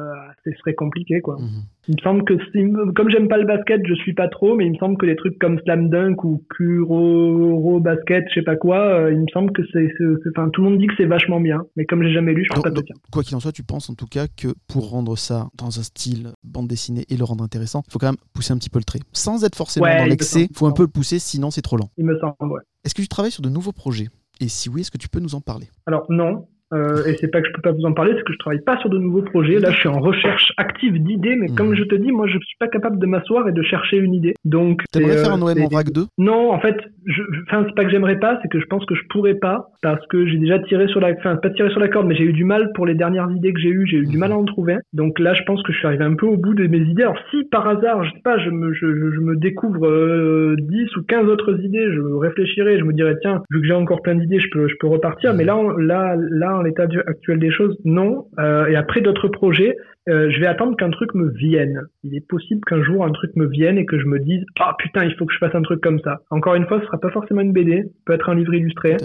ce serait compliqué, quoi. Mhm. Il me semble que, comme j'aime pas le basket, je suis pas trop, mais il me semble que des trucs comme Slam Dunk ou Kuro Basket, je sais pas quoi, euh, il me semble que c'est, enfin, tout le monde dit que c'est vachement bien. Mais comme j'ai jamais lu, je peux Donc, pas dire. quoi qu'il en soit, tu penses en tout cas que pour rendre ça dans un style bande dessinée et le rendre intéressant, il faut quand même pousser un petit peu le trait. Sans être forcément Ouais, dans l'excès, il faut un peu le pousser, sinon c'est trop lent. Il me semble, ouais. Est-ce que tu travailles sur de nouveaux projets? Et si oui, est-ce que tu peux nous en parler? Alors non, euh, et c'est pas que je peux pas vous en parler, c'est que je travaille pas sur de nouveaux projets. Là, je suis en recherche active d'idées, mais comme je te dis, moi, je suis pas capable de m'asseoir et de chercher une idée. Donc, T'aimerais c'est, faire euh, un OM c'est- en vrac 2 Non, en fait, je, enfin, c'est pas que j'aimerais pas, c'est que je pense que je pourrais pas parce que j'ai déjà tiré sur la, enfin, pas tiré sur la corde, mais j'ai eu du mal pour les dernières idées que j'ai eues, j'ai eu du Mhm. mal à en trouver. Donc là, je pense que je suis arrivé un peu au bout de mes idées. Alors si par hasard, je sais pas, je me, je, je- me découvre euh, 10 ou 15 autres idées, je réfléchirai, je me dirais tiens, vu que j'ai encore plein d'idées, je peux, je peux repartir. Mais là, on- là, là, en l'état actuel des choses, non. Euh, et après d'autres projets, euh, je vais attendre qu'un truc me vienne. Il est possible qu'un jour un truc me vienne et que je me dise ah putain il faut que je fasse un truc comme ça. Encore une fois, ce sera pas forcément une BD, peut être un livre illustré.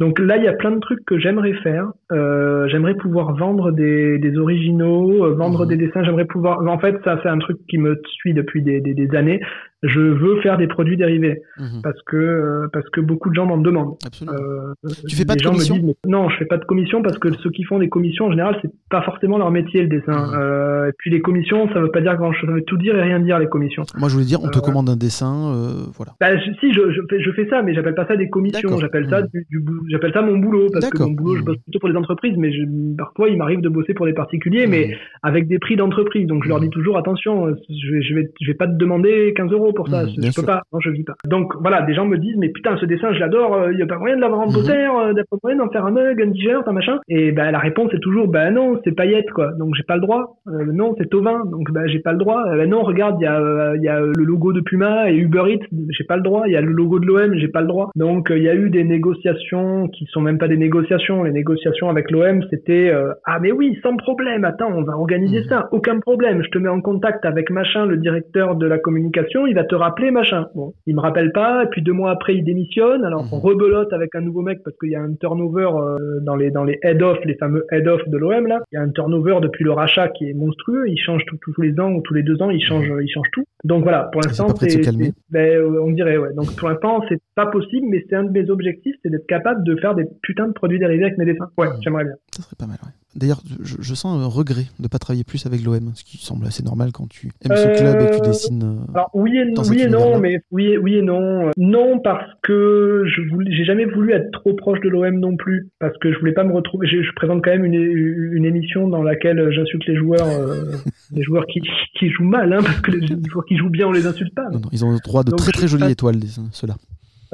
Donc là, il y a plein de trucs que j'aimerais faire. Euh, j'aimerais pouvoir vendre des, des originaux, euh, vendre Mhm. des dessins. J'aimerais pouvoir. En fait, ça c'est un truc qui me suit depuis des, des, des années. Je veux faire des produits dérivés Mhm. parce que euh, parce que beaucoup de gens m'en demandent. Absolument. Euh, Tu fais pas de commission disent, mais non, je fais pas de commission parce que ceux qui font des commissions en général, c'est pas forcément leur métier le dessin. Mhm. Euh, et puis les commissions, ça veut pas dire grand chose, ça veut tout dire et rien dire les commissions. Moi, je voulais dire, on te commande un dessin, voilà. Bah, je- si je, je fais je fais ça, mais j'appelle pas ça des commissions, j'appelle ça Mhm. du, du bou- j'appelle ça mon boulot parce que mon boulot, je bosse plutôt pour les entreprises, mais je, parfois il m'arrive de bosser pour des particuliers, mais avec des prix d'entreprise. Donc je leur dis toujours attention, je vais, je vais pas te demander 15 euros pour ça, Mhm, je, peux sûr. pas, non je vis pas. Donc voilà, des gens me disent mais putain ce dessin je l'adore, euh, il y a pas moyen de l'avoir en Mhm. poster, euh, pas moyen d'en faire un mug, un t-shirt, un machin. Et bah la réponse est toujours bah non c'est paillette quoi, donc j'ai pas le droit. Euh, non c'est Tovin, donc bah j'ai pas le droit. Bah, non regarde il y a, y a le logo de Puma et Uber Eats, j'ai pas le droit. Il y a le logo de l'OM, j'ai pas le droit. Donc il y a eu des négociations qui sont même pas des négociations. Les négociations avec l'OM c'était euh, ah mais oui sans problème, attends on va organiser Mhm. ça, aucun problème. Je te mets en contact avec machin le directeur de la communication, il va te rappeler machin. Bon il me rappelle pas et puis deux mois après il démissionne. Alors on Mhm. rebelote avec un nouveau mec parce qu'il y a un turnover euh, dans les dans les head off, les fameux head off de l'OM là. Il y a un turnover depuis le rachat qui est monstrueux. Il change tout- tous les ans ou tous les deux ans, il change il change tout. Donc voilà pour l'instant c'est- ben, euh, on dirait ouais. Donc pour l'instant c'est pas possible, mais c'est un de mes objectifs, c'est d'être capable de faire des putains de produits dérivés avec mes dessins. Ouais, Mhm. j'aimerais bien. Ça serait pas mal, ouais. D'ailleurs, je, je sens un regret de pas travailler plus avec l'OM, ce qui semble assez normal quand tu aimes ce Euh, club et que tu dessines. euh, Alors oui et, Dans oui et non, mais oui et, oui et non. Non parce que je j'ai jamais voulu être trop proche de l'OM non plus, parce que je voulais pas me retrouver. Je, je présente quand même une, une émission dans laquelle j'insulte les joueurs, euh, les joueurs qui, qui jouent mal, hein, parce que les joueurs qui jouent bien on les insulte pas. non, non, ils ont le droit de Donc, très très jolies pas- étoiles, les- ceux-là.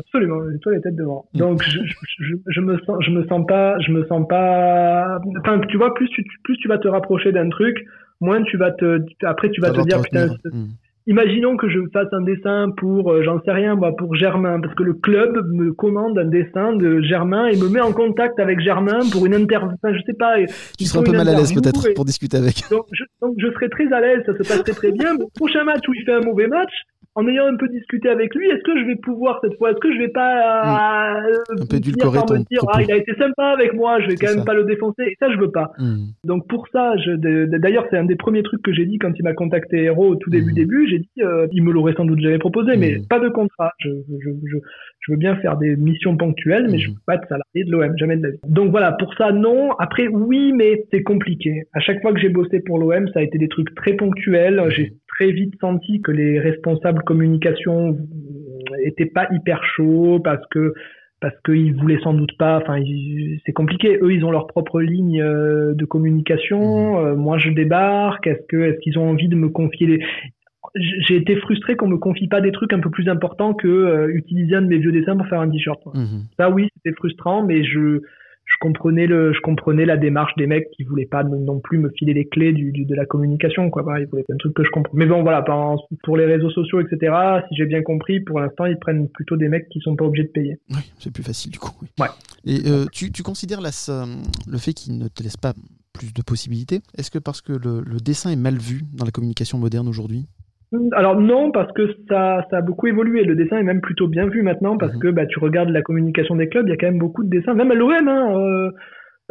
Absolument, les toi les têtes devant. Mm. Donc je, je, me sens, je me sens pas, je me sens pas. Enfin, tu vois, plus tu, plus tu vas te rapprocher d'un truc, moins tu vas te. Après, tu vas te dire putain. Mhm. imaginons que je fasse un dessin pour, euh, j'en sais rien, moi, pour Germain, parce que le club me commande un dessin de Germain et me met en contact avec Germain pour une interview. Enfin, je sais pas. Tu serais un peu mal à l'aise peut-être pour discuter avec. Donc je, donc je serais très à l'aise, ça se passerait très bien. Mais prochain match où il fait un mauvais match, en ayant un peu discuté avec lui, est-ce que je vais pouvoir cette fois, est-ce que je vais pas euh, Un peu par ton me dire ah il a été sympa avec moi, je vais quand même pas le défoncer et ça je veux pas. Hmm. Donc pour ça, d'ailleurs c'est un des premiers trucs que j'ai dit quand il m'a contacté Hero au tout début Mhm. début, j'ai dit euh, il me l'aurait sans doute jamais proposé, mais pas de contrat. Je, je, je, je veux bien faire des missions ponctuelles, mais je veux pas être salarié de l'OM, jamais de la vie. Donc voilà, pour ça non. Après oui, mais c'est compliqué. À chaque fois que j'ai bossé pour l'OM, ça a été des trucs très ponctuels. J'ai très vite senti que les responsables communication étaient pas hyper chauds parce que parce qu'ils voulaient sans doute pas. Enfin, c'est compliqué. Eux, ils ont leur propre ligne euh, de communication. Euh, moi, je débarque. Est-ce que est-ce qu'ils ont envie de me confier des J- j'ai été frustré qu'on me confie pas des trucs un peu plus importants que euh, utiliser un de mes vieux dessins pour faire un t-shirt. Mhm. Ça, oui, c'était frustrant, mais je je comprenais le je comprenais la démarche des mecs qui voulaient pas non plus me filer les clés du, du- de la communication quoi. Ils voulaient que je comprends. Mais bon, voilà, pour les réseaux sociaux, etc. Si j'ai bien compris, pour l'instant, ils prennent plutôt des mecs qui sont pas obligés de payer. Oui, c'est plus facile du coup. oui. Ouais. Et euh, tu, tu considères la, ce- le fait qu'il ne te laisse pas plus de possibilités Est-ce que parce que le, le dessin est mal vu dans la communication moderne aujourd'hui? Alors non, parce que ça, ça a beaucoup évolué. Le dessin est même plutôt bien vu maintenant parce Mhm. que bah, tu regardes la communication des clubs, il y a quand même beaucoup de dessins. Même à l'OM, hein, euh,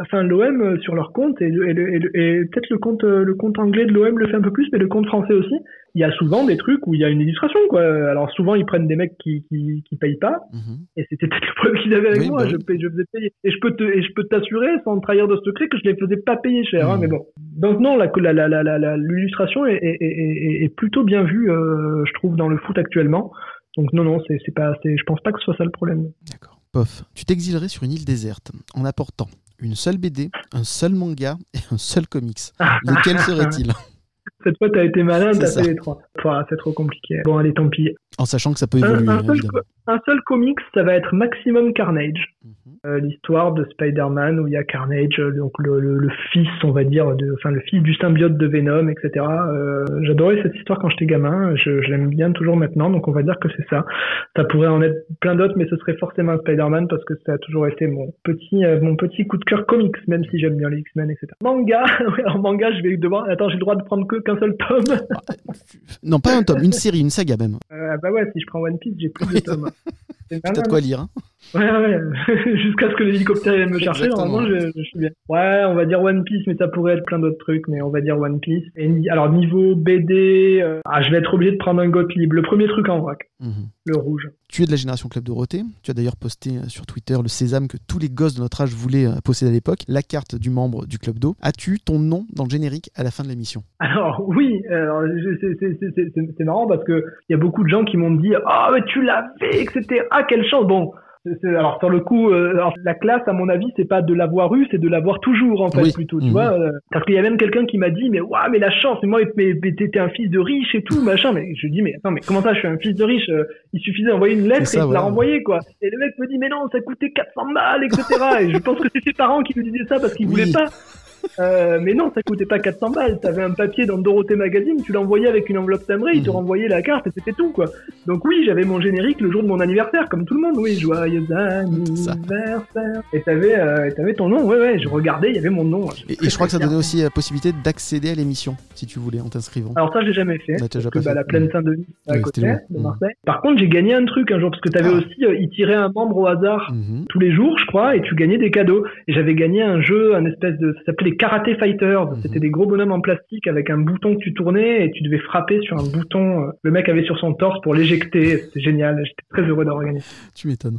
enfin l'OM euh, sur leur compte et, peut-être le compte, euh, le compte anglais de l'OM le fait un peu plus, mais le compte français aussi. Il y a souvent des trucs où il y a une illustration, quoi. Alors souvent ils prennent des mecs qui qui, qui payent pas, Mhm. et c'était peut-être le problème qu'ils avaient avec Oui, moi. bah je, paye- je faisais payer. Et je peux te, et je peux t'assurer, sans trahir de secret, que je les faisais pas payer cher. hein, Mhm. mais bon. Donc non, la, la, la, la, la- la- l'illustration est, est, est, est- est plutôt bien vue, euh, je trouve, dans le foot actuellement. Donc non, non, c'est, c'est pas, je pense pas que ce soit ça le problème. D'accord. Pof, tu t'exilerais sur une île déserte en apportant une seule BD, un seul manga et un seul comics. Lesquels seraient-ils Cette fois, t'as été malin, C'est t'as fait les trois. Voilà, c'est trop compliqué. Bon, allez, tant pis. En sachant que ça peut Un, évoluer, un seul, évidemment. co- un seul comics, ça va être Maximum Carnage. Mhm. Euh, l'histoire de Spider-Man où il y a Carnage, euh, donc le, le, le fils, on va dire, de, enfin le fils du symbiote de Venom, etc. Euh, J'adorais cette histoire quand j'étais gamin, je, je l'aime bien toujours maintenant, donc on va dire que c'est ça. Ça pourrait en être plein d'autres, mais ce serait forcément Spider-Man parce que ça a toujours été mon petit, euh, mon petit coup de cœur comics, même si j'aime bien les X-Men, etc. Manga, en manga, je vais devoir, attends, j'ai le droit de prendre que qu'un seul tome. Non, pas un tome, une série, une saga même. Euh, bah ouais, si je prends One Piece, j'ai plus de tomes. C'est de quoi lire. hein Ouais, ouais, jusqu'à ce que l'hélicoptère vienne me chercher, normalement je, je suis bien. Ouais, on va dire One Piece, mais ça pourrait être plein d'autres trucs, mais on va dire One Piece. Et, alors niveau BD, euh, ah, je vais être obligé de prendre un Gottlieb, le premier truc en vrac, Mhm. le rouge. Tu es de la génération Club Dorothée. Tu as d'ailleurs posté euh, sur Twitter le sésame que tous les gosses de notre âge voulaient euh, posséder à l'époque, la carte du membre du Club d'eau. As-tu ton nom dans le générique à la fin de l'émission? Alors oui, alors, c'est- marrant parce que il y a beaucoup de gens qui m'ont dit ah mais tu l'avais, etc. Ah quelle chance. Bon. Alors sur le coup, euh, alors, la classe à mon avis c'est pas de l'avoir eu, c'est de l'avoir toujours en fait Oui. plutôt, tu Mhm. vois. euh, parce qu'il y a même quelqu'un qui m'a dit mais waouh mais la chance, mais moi mais, mais t'étais un fils de riche et tout machin. Mais je dis mais attends mais comment ça je suis un fils de riche euh, Il suffisait d'envoyer une lettre ça, et de la renvoyer quoi. Et le mec me dit mais non ça coûtait 400 balles etc. et je pense que c'est ses parents qui lui disaient ça parce qu'ils Oui. voulaient pas. Euh, mais non, ça coûtait pas 400 balles. T'avais un papier dans Dorothée Magazine, tu l'envoyais avec une enveloppe timbrée, il te Mhm. renvoyait la carte et c'était tout, quoi. Donc oui, j'avais mon générique le jour de mon anniversaire, comme tout le monde. Oui, joyeux anniversaire. Et t'avais, euh, t'avais ton nom. Ouais, ouais. Je regardais, il y avait mon nom. et, et je crois que ça donnait aussi la possibilité d'accéder à l'émission, si tu voulais, en t'inscrivant. Alors ça, j'ai jamais fait. Parce que bah, fait. la plaine Saint-Denis, à côté de Mhm. Marseille. Par contre, j'ai gagné un truc un jour parce que t'avais Ah. aussi, euh, ils tiraient un membre au hasard Mhm. tous les jours, je crois, et tu gagnais des cadeaux. Et j'avais gagné un jeu, un espèce de, ça s'appelait les Karate Fighters. Mhm. C'était des gros bonhommes en plastique avec un bouton que tu tournais et tu devais frapper sur un bouton. euh, Le mec avait sur son torse pour l'éjecter. C'était génial. J'étais très heureux d'avoir gagné. Tu m'étonnes.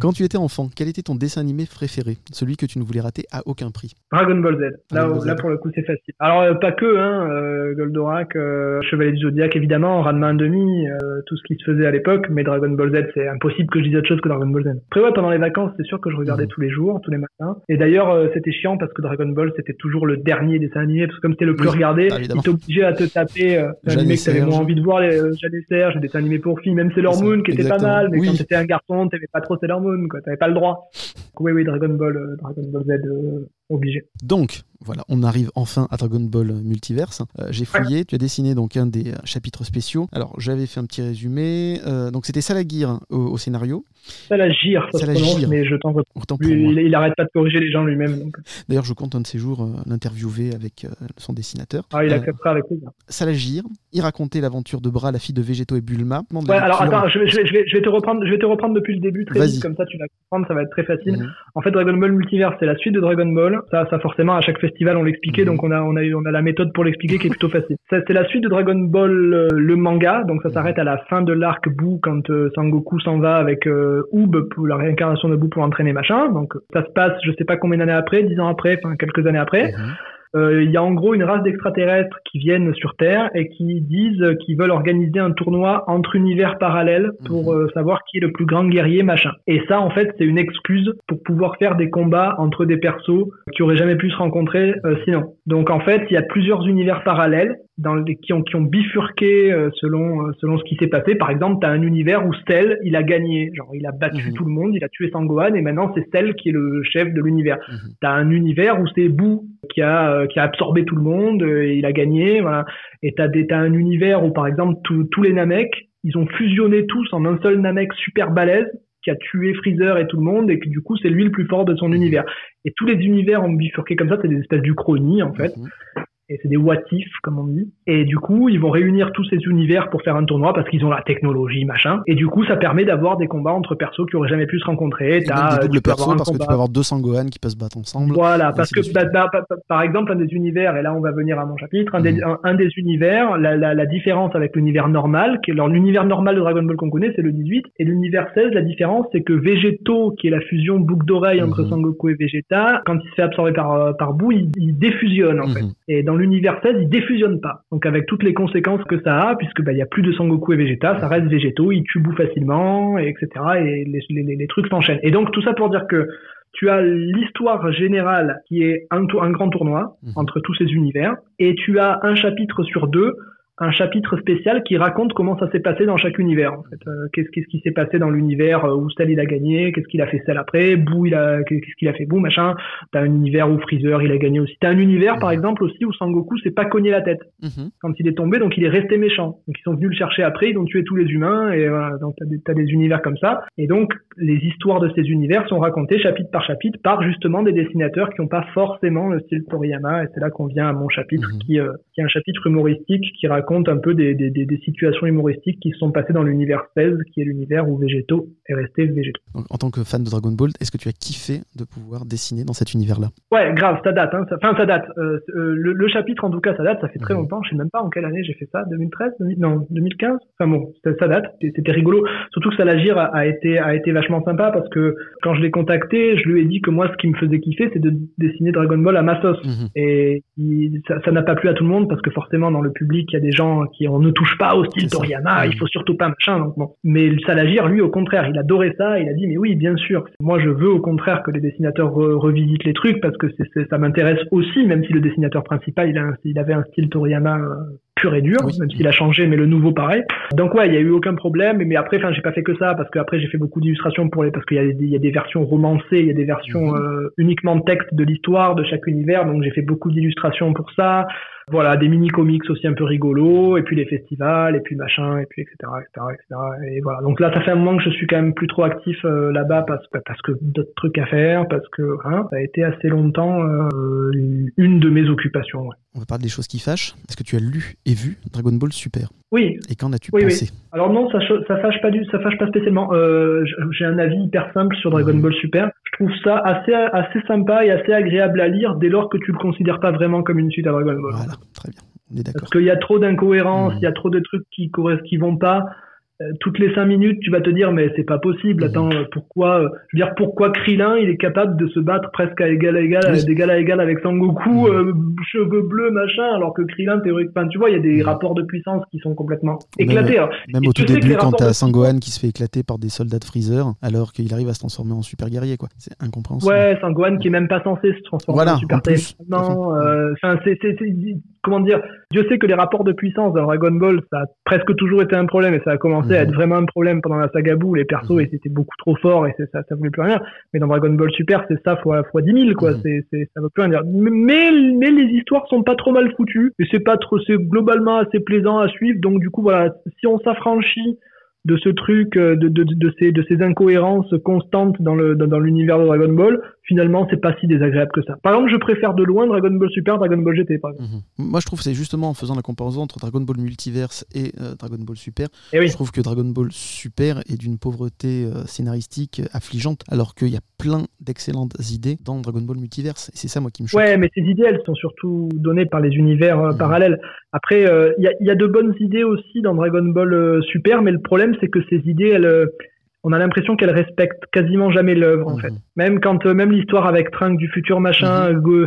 Quand tu étais enfant, quel était ton dessin animé préféré? Celui que tu ne voulais rater à aucun prix Dragon Ball Z. Là, pour le coup, c'est facile. Alors euh, pas que, hein. euh, Goldorak, euh, Chevalier du Zodiac, évidemment, Ranma 1,5, euh, tout ce qui se faisait à l'époque. Mais Dragon Ball Z, c'est impossible que je dise autre chose que Dragon Ball Z. Après ouais, pendant les vacances, c'est sûr que je regardais Mhm. tous les jours, tous les matins. Et d'ailleurs, c'était chiant parce que Dragon Ball, c'était toujours le dernier dessin animé parce que comme c'était le plus Oui, regardé, bah, évidemment. il t'obligeait à te taper euh, que t'avais moins envie de voir, les euh, Jeanne et Serge, les dessins animés pour filles, même Sailor Moon qui était exactement. pas mal, mais Oui. quand t'étais un garçon, t'aimais pas trop Sailor Moon, quoi. T'avais pas le droit. Donc, oui, oui, Dragon Ball, euh, Dragon Ball Z, euh, obligé. Donc, voilà, on arrive enfin à Dragon Ball Multiverse. Euh, j'ai fouillé, tu as dessiné donc un des euh, chapitres spéciaux. Alors, j'avais fait un petit résumé. Euh, donc, c'était Salagir au, au scénario. Salagir, ça Salagir. prononce, mais je t'en veux il, il arrête pas de corriger les gens lui-même. D'ailleurs, je compte un de ces jours l'interviewer avec son dessinateur. Ah, il acceptera avec plaisir. Salagir, il racontait l'aventure de Bras, la fille de Végéto et Bulma. Ouais, alors attends, je vais, je, vais, je, vais, je vais te reprendre, je vais te reprendre depuis le début très vite, comme ça tu vas comprendre, ça va être très facile. Mhm. En fait, Dragon Ball Multiverse, c'est la suite de Dragon Ball. Ça, ça forcément, à chaque festival, on l'expliquait, Mhm. donc on a, on a, on a la méthode pour l'expliquer qui est plutôt facile. Ça, c'est la suite de Dragon Ball, euh, le manga, donc ça Mhm. s'arrête à la fin de l'arc Boo quand euh, Sangoku s'en va avec euh, pour la réincarnation de Boo pour entraîner machin. Donc ça se passe, je sais pas combien d'années après, dix ans après, enfin quelques années après. Mhm. Euh, Il y a en gros une race d'extraterrestres qui viennent sur Terre et qui disent qu'ils veulent organiser un tournoi entre univers parallèles pour euh, savoir qui est le plus grand guerrier, machin. Et ça, en fait, c'est une excuse pour pouvoir faire des combats entre des persos qui auraient jamais pu se rencontrer euh, sinon. Donc en fait, il y a plusieurs univers parallèles dans les, qui, ont, qui ont bifurqué selon, selon ce qui s'est passé. Par exemple, tu as un univers où Cell, il a gagné. Genre, il a battu Mhm. tout le monde, il a tué Sangohan et maintenant c'est Cell qui est le chef de l'univers. Mhm. T'as un univers où c'est Boo qui a euh, qui a absorbé tout le monde euh, et il a gagné voilà. Et t'as des t'as un univers où par exemple tous tous les Namek ils ont fusionné tous en un seul Namek super balèze qui a tué Freezer et tout le monde et que du coup c'est lui le plus fort de son univers. Et tous les univers ont bifurqué comme ça c'est des espèces d'Uchronie en fait. Mhm. Et c'est des what if comme on dit et du coup ils vont réunir tous ces univers pour faire un tournoi parce qu'ils ont la technologie machin et du coup ça permet d'avoir des combats entre persos qui auraient jamais pu se rencontrer Et T'as, des doubles persos parce que tu combat- peux avoir deux Sangohan qui peuvent se battre ensemble. voilà, parce que bah, bah, bah, par exemple, un des univers, et là on va venir à mon chapitre, un, des, Mhm. un, un des univers, la, la, la différence avec l'univers normal, qui alors l'univers normal de Dragon Ball qu'on connaît, c'est le 18, et l'univers 16, la différence, c'est que Végéto, qui est la fusion boucle d'oreille entre Mhm. Sangoku et Vegeta, quand il se fait absorber par, euh, par Boo, il, il défusionne en fait. Mhm. Et dans l'univers 16, il défusionne pas. Donc avec toutes les conséquences que ça a, puisque bah il y a plus de Sangoku et Vegeta, ça reste Végéto, il tue Boo facilement, et etc. Et les, les, les- les trucs s'enchaînent. Et donc tout ça pour dire que tu as l'histoire générale qui est un grand tournoi Mhm. entre tous ces univers, et tu as un chapitre sur deux, un chapitre spécial qui raconte comment ça s'est passé dans chaque univers. En fait, Euh, qu'est-ce qu'est-ce qui s'est passé dans l'univers euh, où Cell il a gagné, qu'est-ce qu'il a fait Cell après, Boo il a qu'est-ce qu'il a fait Boo machin. T'as un univers où Freezer il a gagné aussi. T'as un univers par Mhm. exemple aussi où Sangoku s'est pas cogné la tête Mhm. quand il est tombé, donc il est resté méchant. Donc ils sont venus le chercher après, ils ont tué tous les humains, et voilà, donc t'as des, t'as des univers comme ça. Et donc les histoires de ces univers sont racontées chapitre par chapitre par justement des dessinateurs qui n'ont pas forcément le style Toriyama, et c'est là qu'on vient à mon chapitre, Mhm. qui, euh, qui est un chapitre humoristique qui raconte un peu des, des, des, des situations humoristiques qui se sont passées dans l'univers 16, qui est l'univers où Végéto est resté Végéto. Donc, en tant que fan de Dragon Ball, est-ce que tu as kiffé de pouvoir dessiner dans cet univers-là? Ouais, grave, ça date. Hein. Ça, enfin, ça date. Euh, euh, le, le chapitre, en tout cas, ça date. Ça fait très Mhm. longtemps. Je sais même pas en quelle année j'ai fait ça. 2013 2000 Non, 2015 Enfin bon, ça, ça date. C'était rigolo. Surtout que Salagir a, a été, a été vachement sympa parce que quand je l'ai contacté, je lui ai dit que moi, ce qui me faisait kiffer, c'est de dessiner Dragon Ball à ma sauce. Mhm. Et il- ça n'a pas plu à tout le monde parce que forcément dans le public il y a des gens qui on ne touche pas au style. Toriyama, il faut surtout pas machin. Donc bon. Mais le Salagir lui au contraire, il adorait ça. Il a dit mais oui bien sûr. Moi je veux au contraire que les dessinateurs re- revisitent les trucs parce que ça m'intéresse aussi même si le dessinateur principal il, a un- il avait un style Toriyama euh, pur et dur, Oui. même s'il a changé, mais le nouveau pareil. Donc ouais, il y a eu aucun problème. Mais après, enfin, j'ai pas fait que ça parce que après j'ai fait beaucoup d'illustrations pour les parce qu'il y, a des- il y a des versions romancées, il y a des versions Mhm. euh, uniquement texte de l'histoire de chaque univers. Donc j'ai fait beaucoup d'illustrations pour ça. Voilà, des mini comics aussi un peu rigolos, et puis les festivals, et puis machin, et puis etc. etc., etc. Et voilà. Donc là, ça fait un moment que je suis quand même plus trop actif euh, là-bas parce, parce que d'autres trucs à faire, parce que hein, ça a été assez longtemps euh, une de mes occupations. On va parler des choses qui fâchent. Est-ce que tu as lu et vu Dragon Ball Super? Oui, Et qu'en as-tu Oui, pensé? Alors non, ça, ça fâche pas du, ça fâche pas spécialement. Euh, j'ai un avis hyper simple sur Dragon. Ball Super. Je trouve ça assez, assez sympa et assez agréable à lire dès lors que tu le considères pas vraiment comme une suite à Dragon Ball. Voilà, très bien. On est Parce d'accord. qu'il y a trop d'incohérences, Mhm. il y a trop de trucs qui qui vont pas. Euh, toutes les cinq minutes, tu vas te dire mais c'est pas possible. Mhm. Attends, pourquoi euh, Je veux dire pourquoi Krillin il est capable de se battre presque à égal à égal, Oui. d'égal à égal avec Sangoku, Mhm. euh, cheveux bleus machin, alors que Krillin théoriquement, tu vois, il y a des Mhm. rapports de puissance qui sont complètement éclatés. Alors, Même au tout début, quand t'as de- Sangohan qui se fait éclater par des soldats de Freezer, alors qu'il arrive à se transformer en super guerrier, quoi. C'est incompréhensible. Ouais, Sangohan qui est même pas censé se transformer Voilà, en Super. Non, enfin c'est- comment dire. Dieu sait que les rapports de puissance dans Dragon Ball ça a presque toujours été un problème et ça a commencé commençait à être vraiment un problème pendant la saga Boo. Les persos Mhm. étaient beaucoup trop forts et ça, ça voulait plus rien. Mais dans Dragon Ball Super, c'est ça fois, fois 10 000, quoi. Mhm. C'est, c'est, ça veut plus rien dire. Mais, mais les histoires sont pas trop mal foutues et c'est pas trop, c'est globalement assez plaisant à suivre. Donc, du coup, voilà, si on s'affranchit de ce truc, euh, de, de, de, ces, de ces incohérences constantes dans le dans, dans l'univers de Dragon Ball, finalement, c'est pas si désagréable que ça. Par exemple, je préfère de loin Dragon Ball Super, DragonAll GT, par exemple. Mhm. Moi, je trouve que c'est justement en faisant la comparaison entre Dragon Ball Multiverse et euh, Dragon Ball Super, Et oui. je trouve que Dragon Ball Super est d'une pauvreté euh, scénaristique euh, affligeante, alors qu'il y a plein d'excellentes idées dans Dragon Ball Multiverse. Et c'est ça, moi, qui me choque. Ouais, mais ces idées, elles sont surtout données par les univers Mhm. parallèles. Après, il y, a, il y a de bonnes idées aussi dans Dragon Ball Super, mais le problème, c'est que ces idées, elles, on a l'impression qu'elles respectent quasiment jamais l'œuvre, en Mhm. fait. Même quand, euh, même l'histoire avec Trunks du futur machin, Mhm. euh,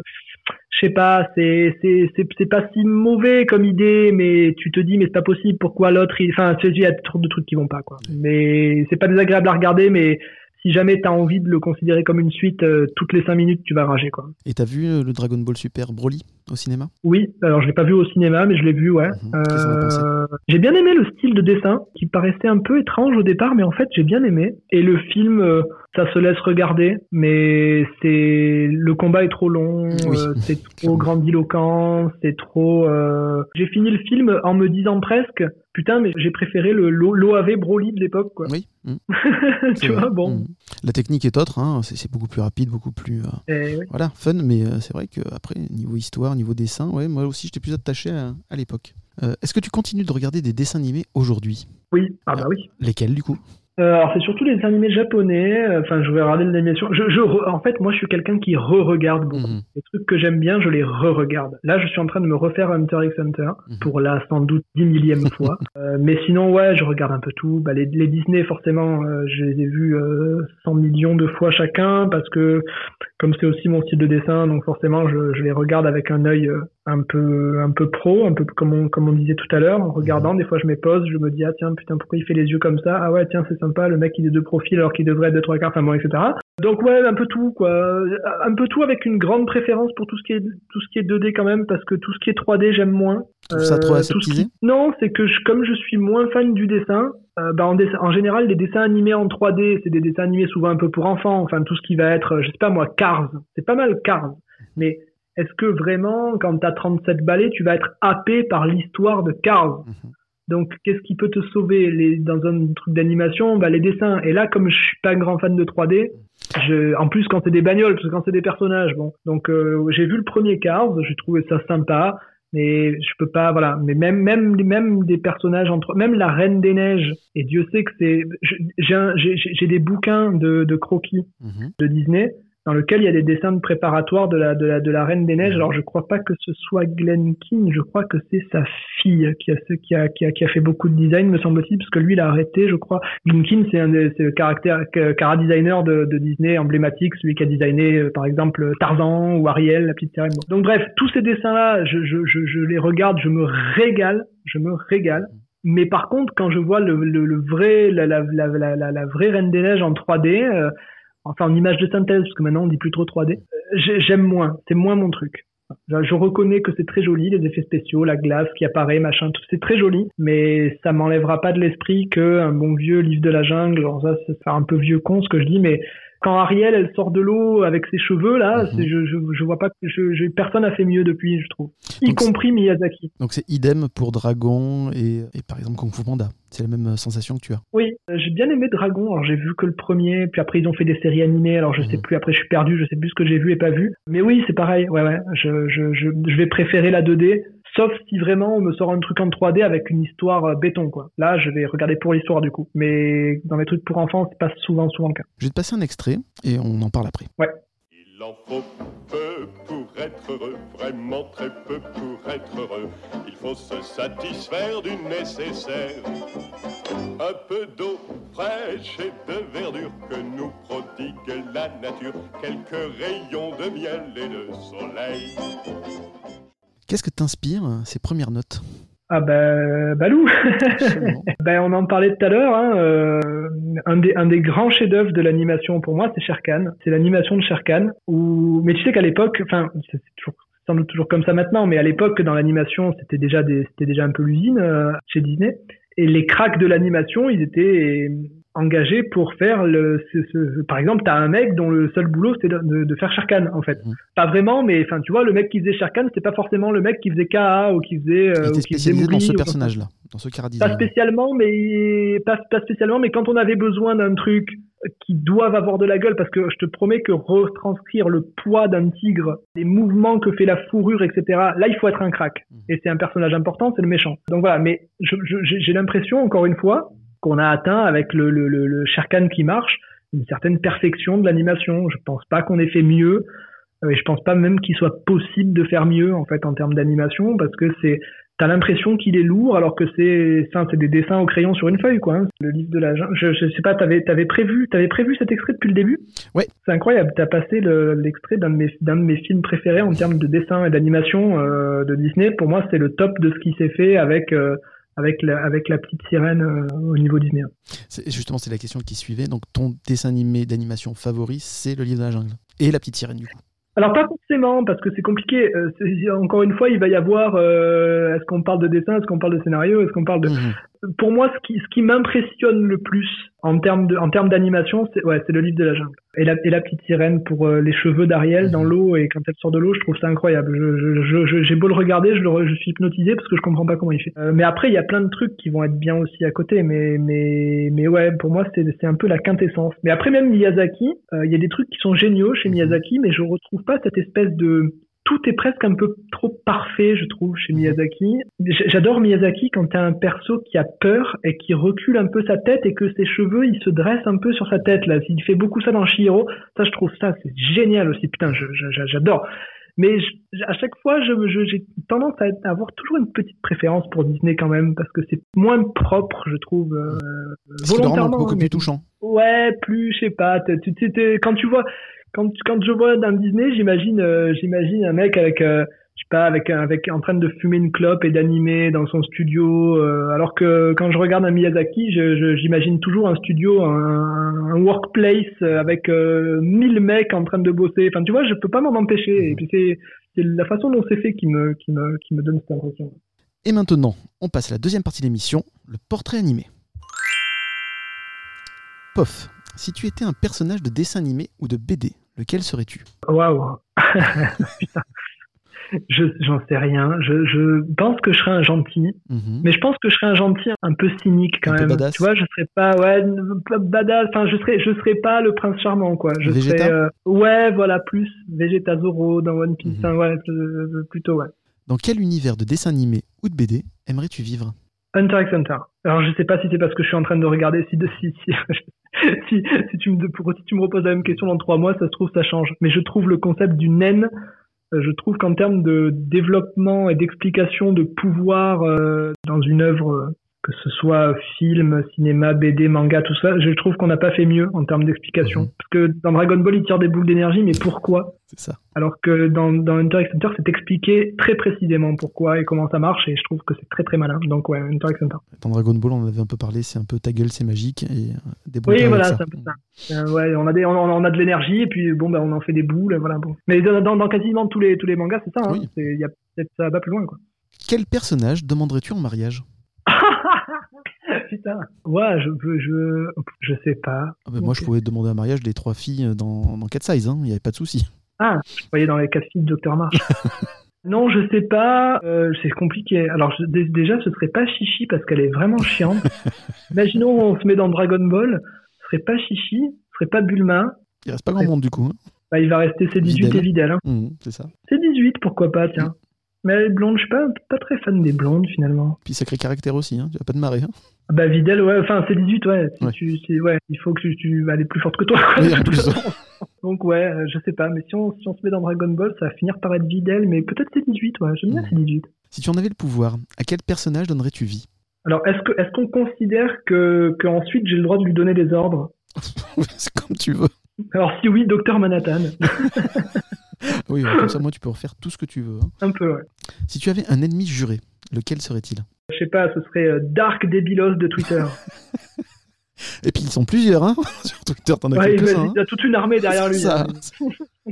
je sais pas, c'est c'est c'est c'est pas si mauvais comme idée, mais tu te dis mais c'est pas possible. Pourquoi l'autre. Enfin, tu sais, il y a trop de trucs qui vont pas quoi. Mais c'est pas désagréable à regarder, mais si jamais t'as envie de le considérer comme une suite, euh, toutes les cinq minutes tu vas rager quoi. Et t'as vu le Dragon Ball Super Broly? Au cinéma? Oui, alors je l'ai pas vu au cinéma, mais je l'ai vu, ouais. Mhm. Euh, j'ai bien aimé le style de dessin, qui paraissait un peu étrange au départ, mais en fait j'ai bien aimé. Et le film, euh, ça se laisse regarder, mais c'est le combat est trop long, Oui. euh, c'est trop grandiloquent, c'est trop. euh, J'ai fini le film en me disant presque, putain, mais j'ai préféré le l'OAV Broly de l'époque, quoi. Oui. Mhm. tu vois, bon. Mhm. La technique est autre, hein, c'est beaucoup plus rapide, beaucoup plus. euh, oui. Voilà, fun, mais euh, c'est vrai qu'après, niveau histoire, niveau dessin, ouais, moi aussi j'étais plus attaché à, à l'époque. Euh, Est-ce que tu continues de regarder des dessins animés aujourd'hui? Oui, ah bah oui. Lesquels du coup? Euh, alors c'est surtout les animés japonais. euh, Enfin, je vais regarder l'animation. Je, je, re- en fait, moi, je suis quelqu'un qui re-regarde beaucoup. Mhm. Les trucs que j'aime bien, je les re-regarde. Là, je suis en train de me refaire Hunter x Hunter Mhm. pour la sans doute dix millième fois. Euh, mais sinon, ouais, je regarde un peu tout. Bah, les, les Disney, forcément, euh, je les ai vus euh, 100 millions de fois chacun parce que comme c'est aussi mon style de dessin, donc forcément, je, je les regarde avec un œil euh, un peu un peu pro, un peu comme on, comme on disait tout à l'heure. En regardant, des fois, je me pose, je me dis ah tiens putain pourquoi il fait les yeux comme ça? Ah ouais tiens c'est sympa, le mec il est de profil alors qu'il devrait être de trois quarts, enfin bon etc. Donc ouais un peu tout quoi, un peu tout avec une grande préférence pour tout ce qui est tout ce qui est 2D quand même parce que tout ce qui est 3D j'aime moins. Tu trouves ça trop Euh, tout ce aseptisé? qui- Non, c'est que je- comme je suis moins fan du dessin, euh, bah en, en général, les dessins animés en 3D, c'est des dessins animés souvent un peu pour enfants. Enfin, tout ce qui va être, euh, je sais pas moi, Cars. C'est pas mal Cars. Mais est-ce que vraiment, quand t'as 37 balais, tu vas être happé par l'histoire de Cars? Mhm. Donc, qu'est-ce qui peut te sauver? Les, dans un truc d'animation bah, Les dessins. Et là, comme je suis pas un grand fan de 3D, je, en plus quand c'est des bagnoles, parce que quand c'est des personnages, bon. Donc, euh, j'ai vu le premier Cars, j'ai trouvé ça sympa mais je peux pas voilà mais même même même des personnages entre même la reine des neiges et Dieu sait que c'est j'ai des bouquins de, de croquis Mhm. de Disney dans lequel il y a des dessins de préparatoires de la de la de la reine des neiges. Alors je crois pas que ce soit Glenn King je crois que c'est sa fille qui a qui a qui a qui a fait beaucoup de design me semble-t-il parce que lui il a arrêté je crois. Glenn King c'est un des le caractère cara designer de, de Disney emblématique celui qui a designé euh, par exemple Tarzan ou Ariel la petite sirène donc bref tous ces dessins là je je je, je les regarde je me régale je me régale. Mais par contre, quand je vois le, le, le vrai, la, la, la, la, la, la vraie Reine des Neiges en 3D, euh, enfin en image de synthèse, parce que maintenant on dit plus trop 3D, euh, j'ai- j'aime moins, c'est moins mon truc. Je reconnais que c'est très joli, les effets spéciaux, la glace qui apparaît, machin, tout. C'est très joli, mais ça m'enlèvera pas de l'esprit que un bon vieux livre de la jungle, genre ça, c'est un peu vieux con ce que je dis, mais quand Ariel elle sort de l'eau avec ses cheveux là, Mhm. je, je, je vois pas que je, je- personne a fait mieux depuis, je trouve, y Donc, compris Miyazaki. Donc c'est idem pour Dragon et, et par exemple Kung Fu Panda. C'est la même euh, sensation que tu as. Oui, euh, j'ai bien aimé Dragon. Alors j'ai vu que le premier, puis après ils ont fait des séries animées. Alors je sais Mhm. plus. Après je suis perdu, je sais plus ce que j'ai vu et pas vu. Mais oui, c'est pareil. Ouais, ouais. Je vais préférer la 2D, sauf si vraiment on me sort un truc en 3D avec une histoire euh, béton, quoi. Là, je vais regarder pour l'histoire du coup. Mais dans les trucs pour enfants, c'est pas souvent, souvent le cas. Je vais te passer un extrait et on en parle après. Il en faut peu pour être heureux, vraiment très peu pour être heureux. Il faut se satisfaire du nécessaire. Un peu d'eau fraîche et de verdure que nous prodigue la nature. Quelques rayons de miel et de soleil. Qu'est-ce que t'inspire euh, ces premières notes? Ah ben, Balou Absolument. Ben, on en parlait tout à l'heure. Hein, euh, un, des, un des grands chefs-d'œuvre de l'animation pour moi, c'est Sher Khan. C'est l'animation de Sher Khan. Où... Mais tu sais qu'à l'époque, enfin, c'est c'est toujours, sans doute toujours comme ça maintenant, mais à l'époque, dans l'animation, c'était déjà, des, c'était déjà un peu l'usine euh, chez Disney. et les cracks de l'animation, ils étaient engagés pour faire le. Ce, ce- par exemple, t'as un mec dont le seul boulot c'était de, de- de faire Sharkan en fait. Mhm. Pas vraiment, mais enfin tu vois, le mec qui faisait Sharkan, c'était pas forcément le mec qui faisait KA ou qui faisait. Il euh, était ou qui faisait spécialisé dans ce ou- personnage-là, dans ce Pas spécialement, mais pas, pas spécialement, mais quand on avait besoin d'un truc qui doivent avoir de la gueule, parce que je te promets que retranscrire le poids d'un tigre, les mouvements que fait la fourrure, etc. Là, il faut être un crack. Mhm. Et c'est un personnage important, c'est le méchant. Donc voilà, mais j'ai l'impression, encore une fois, qu'on a atteint avec le, le, qui marche une certaine perfection de l'animation. Je pense pas qu'on ait fait mieux. euh, Et je pense pas même qu'il soit possible de faire mieux en fait en termes d'animation parce que c'est t'as l'impression qu'il est lourd alors que c'est c'est des dessins au crayon sur une feuille quoi. hein. Le livre de la. Je, je sais pas, t'avais t'avais prévu t'avais prévu cet extrait depuis le début? Ouais. C'est incroyable. T'as passé le- l'extrait d'un de mes d'un de mes films préférés en termes de dessin et d'animation euh, de Disney. Pour moi, c'est le top de ce qui s'est fait avec euh, avec la, avec la petite sirène euh, au niveau Disney. Justement, c'est la question qui suivait. Donc, ton dessin animé d'animation favori, c'est Le Livre de la Jungle. Et La Petite Sirène, du coup. Alors pas forcément parce que c'est compliqué. Euh, encore une fois, il va y avoir euh, est-ce qu'on parle de dessin, est-ce qu'on parle de scénario, est-ce qu'on parle de Mhm. Pour moi, ce qui, ce qui m'impressionne le plus en termes de, en termes d'animation, c'est ouais, c'est le livre de la jungle. Et la, et la petite sirène pour euh, les cheveux d'Ariel dans l'eau et quand elle sort de l'eau, je trouve ça incroyable. Je, je, je- je- j'ai beau le regarder, je, le, re- je suis hypnotisé parce que je comprends pas comment il fait. Euh, mais après, il y a plein de trucs qui vont être bien aussi à côté. Mais, mais, mais ouais, pour moi, c'est, c'est un peu la quintessence. Mais après, même Miyazaki, euh, il y a des trucs qui sont géniaux chez Miyazaki, mais je retrouve pas cette espèce de tout est presque un peu trop parfait, je trouve, chez Miyazaki. J'adore Miyazaki quand t'as un perso qui a peur et qui recule un peu sa tête et que ses cheveux, ils se dressent un peu sur sa tête, là. Il fait beaucoup ça dans Chihiro. Ça, je trouve ça, c'est génial aussi. Putain, je- je- j'adore. Mais je- à chaque fois, je- je- j'ai tendance à à avoir toujours une petite préférence pour Disney quand même, parce que c'est moins propre, je trouve, euh, volontairement. beaucoup hein, plus mais- touchant. Ouais, plus, je sais pas. Tu quand tu vois, quand, je vois dans Disney, j'imagine, euh, un mec avec, euh, je sais pas, avec, en train de fumer une clope et d'animer dans son studio. euh, alors que quand je regarde un Miyazaki, j'imagine toujours un studio, un, workplace avec euh, 1000 mecs en train de bosser. Enfin, tu vois, je peux pas m'en empêcher. Et puis c'est, la façon dont c'est fait qui me, qui me donne cette impression. Et maintenant, on passe à la deuxième partie de l'émission, le portrait animé. Pof, si tu étais un personnage de dessin animé ou de BD, lequel serais-tu? Waouh. J'en sais rien. Je, je pense que je serais un gentil, Mhm. mais je pense que je serais un gentil un peu cynique quand Un peu même. badass. Tu vois, je serais pas, ouais, badass. Enfin, je serais, je serais pas le prince charmant, quoi. Je serais, euh, ouais, voilà, plus Vegeta Zoro dans One Piece. Mhm. hein, ouais, euh, plutôt, ouais. Dans quel univers de dessin animé ou de BD aimerais-tu vivre? Hunter x Hunter. Alors, je sais pas si c'est parce que je suis en train de regarder si, de, si, si, si, si tu me, si tu me reposes la même question dans trois mois, ça se trouve, ça change. Mais je trouve le concept du naine, euh, je trouve qu'en termes de développement et d'explication de pouvoir euh, dans une œuvre, euh, que ce soit film, cinéma, BD, manga, tout ça, je trouve qu'on n'a pas fait mieux en termes d'explication. Mhm. Parce que dans Dragon Ball, il tire des boules d'énergie, mais pourquoi C'est ça. alors que dans, dans Hunter x Hunter, c'est expliqué très précisément pourquoi et comment ça marche, et je trouve que c'est très très malin. Donc ouais, Hunter x Hunter. Dans Dragon Ball, on en avait un peu parlé, c'est un peu ta gueule, c'est magique. Et euh, des Oui, voilà, c'est un peu ça. Euh, ouais, on a des, on, on a de l'énergie, et puis bon, ben on en fait des boules, voilà. Bon. Mais dans, dans, dans quasiment tous les tous les mangas, c'est ça. Hein. Oui. Y a peut-être ça va plus loin, quoi. Quel personnage demanderais-tu en mariage? Putain. Ouais, je veux, je, je sais pas. Ah bah, Moi, je pouvais demander en mariage les trois filles dans, dans 4 size, il n'y avait pas de souci. Ah, je voyais dans les quatre filles de Dr March. non, je sais pas. euh, c'est compliqué. Alors je- déjà, ce serait pas Chichi parce qu'elle est vraiment chiante. Imaginons, on se met dans Dragon Ball, ce serait pas Chichi, ce serait pas Bulma. Il reste pas grand monde du coup. hein. Bah, il va rester C18 Videl. et Videl. Hein. Mhm, c'est ça. C18, pourquoi pas, tiens. Mais elle est blonde, je suis pas, pas très fan des blondes finalement. Puis sacré caractère aussi, hein. tu vas pas te marrer. hein. Ah Bah Videl, ouais, enfin C18, ouais. Si Ouais. Tu, c'est- ouais, il faut que tu, tu est plus forte que toi. quoi. Oui, en plus. Donc ouais, euh, je sais pas, mais si on, si on se met dans Dragon Ball, ça va finir par être Videl, mais peut-être C18, ouais. J'aime bien Mhm. C18. Si tu en avais le pouvoir, à quel personnage donnerais-tu vie? Alors, est-ce que est-ce qu'on considère que qu'ensuite j'ai le droit de lui donner des ordres? C'est comme tu veux. Alors si oui, Docteur Manhattan, Oui, comme ça, moi, tu peux refaire tout ce que tu veux. hein. un peu. Ouais. Si tu avais un ennemi juré, lequel serait-il? Je sais pas, ce serait euh, Dark Débilos de Twitter. Et puis ils sont plusieurs, hein Sur Twitter, t'en as ouais, il, quelques-uns. va- hein. il a toute une armée derrière lui. Ça. hein.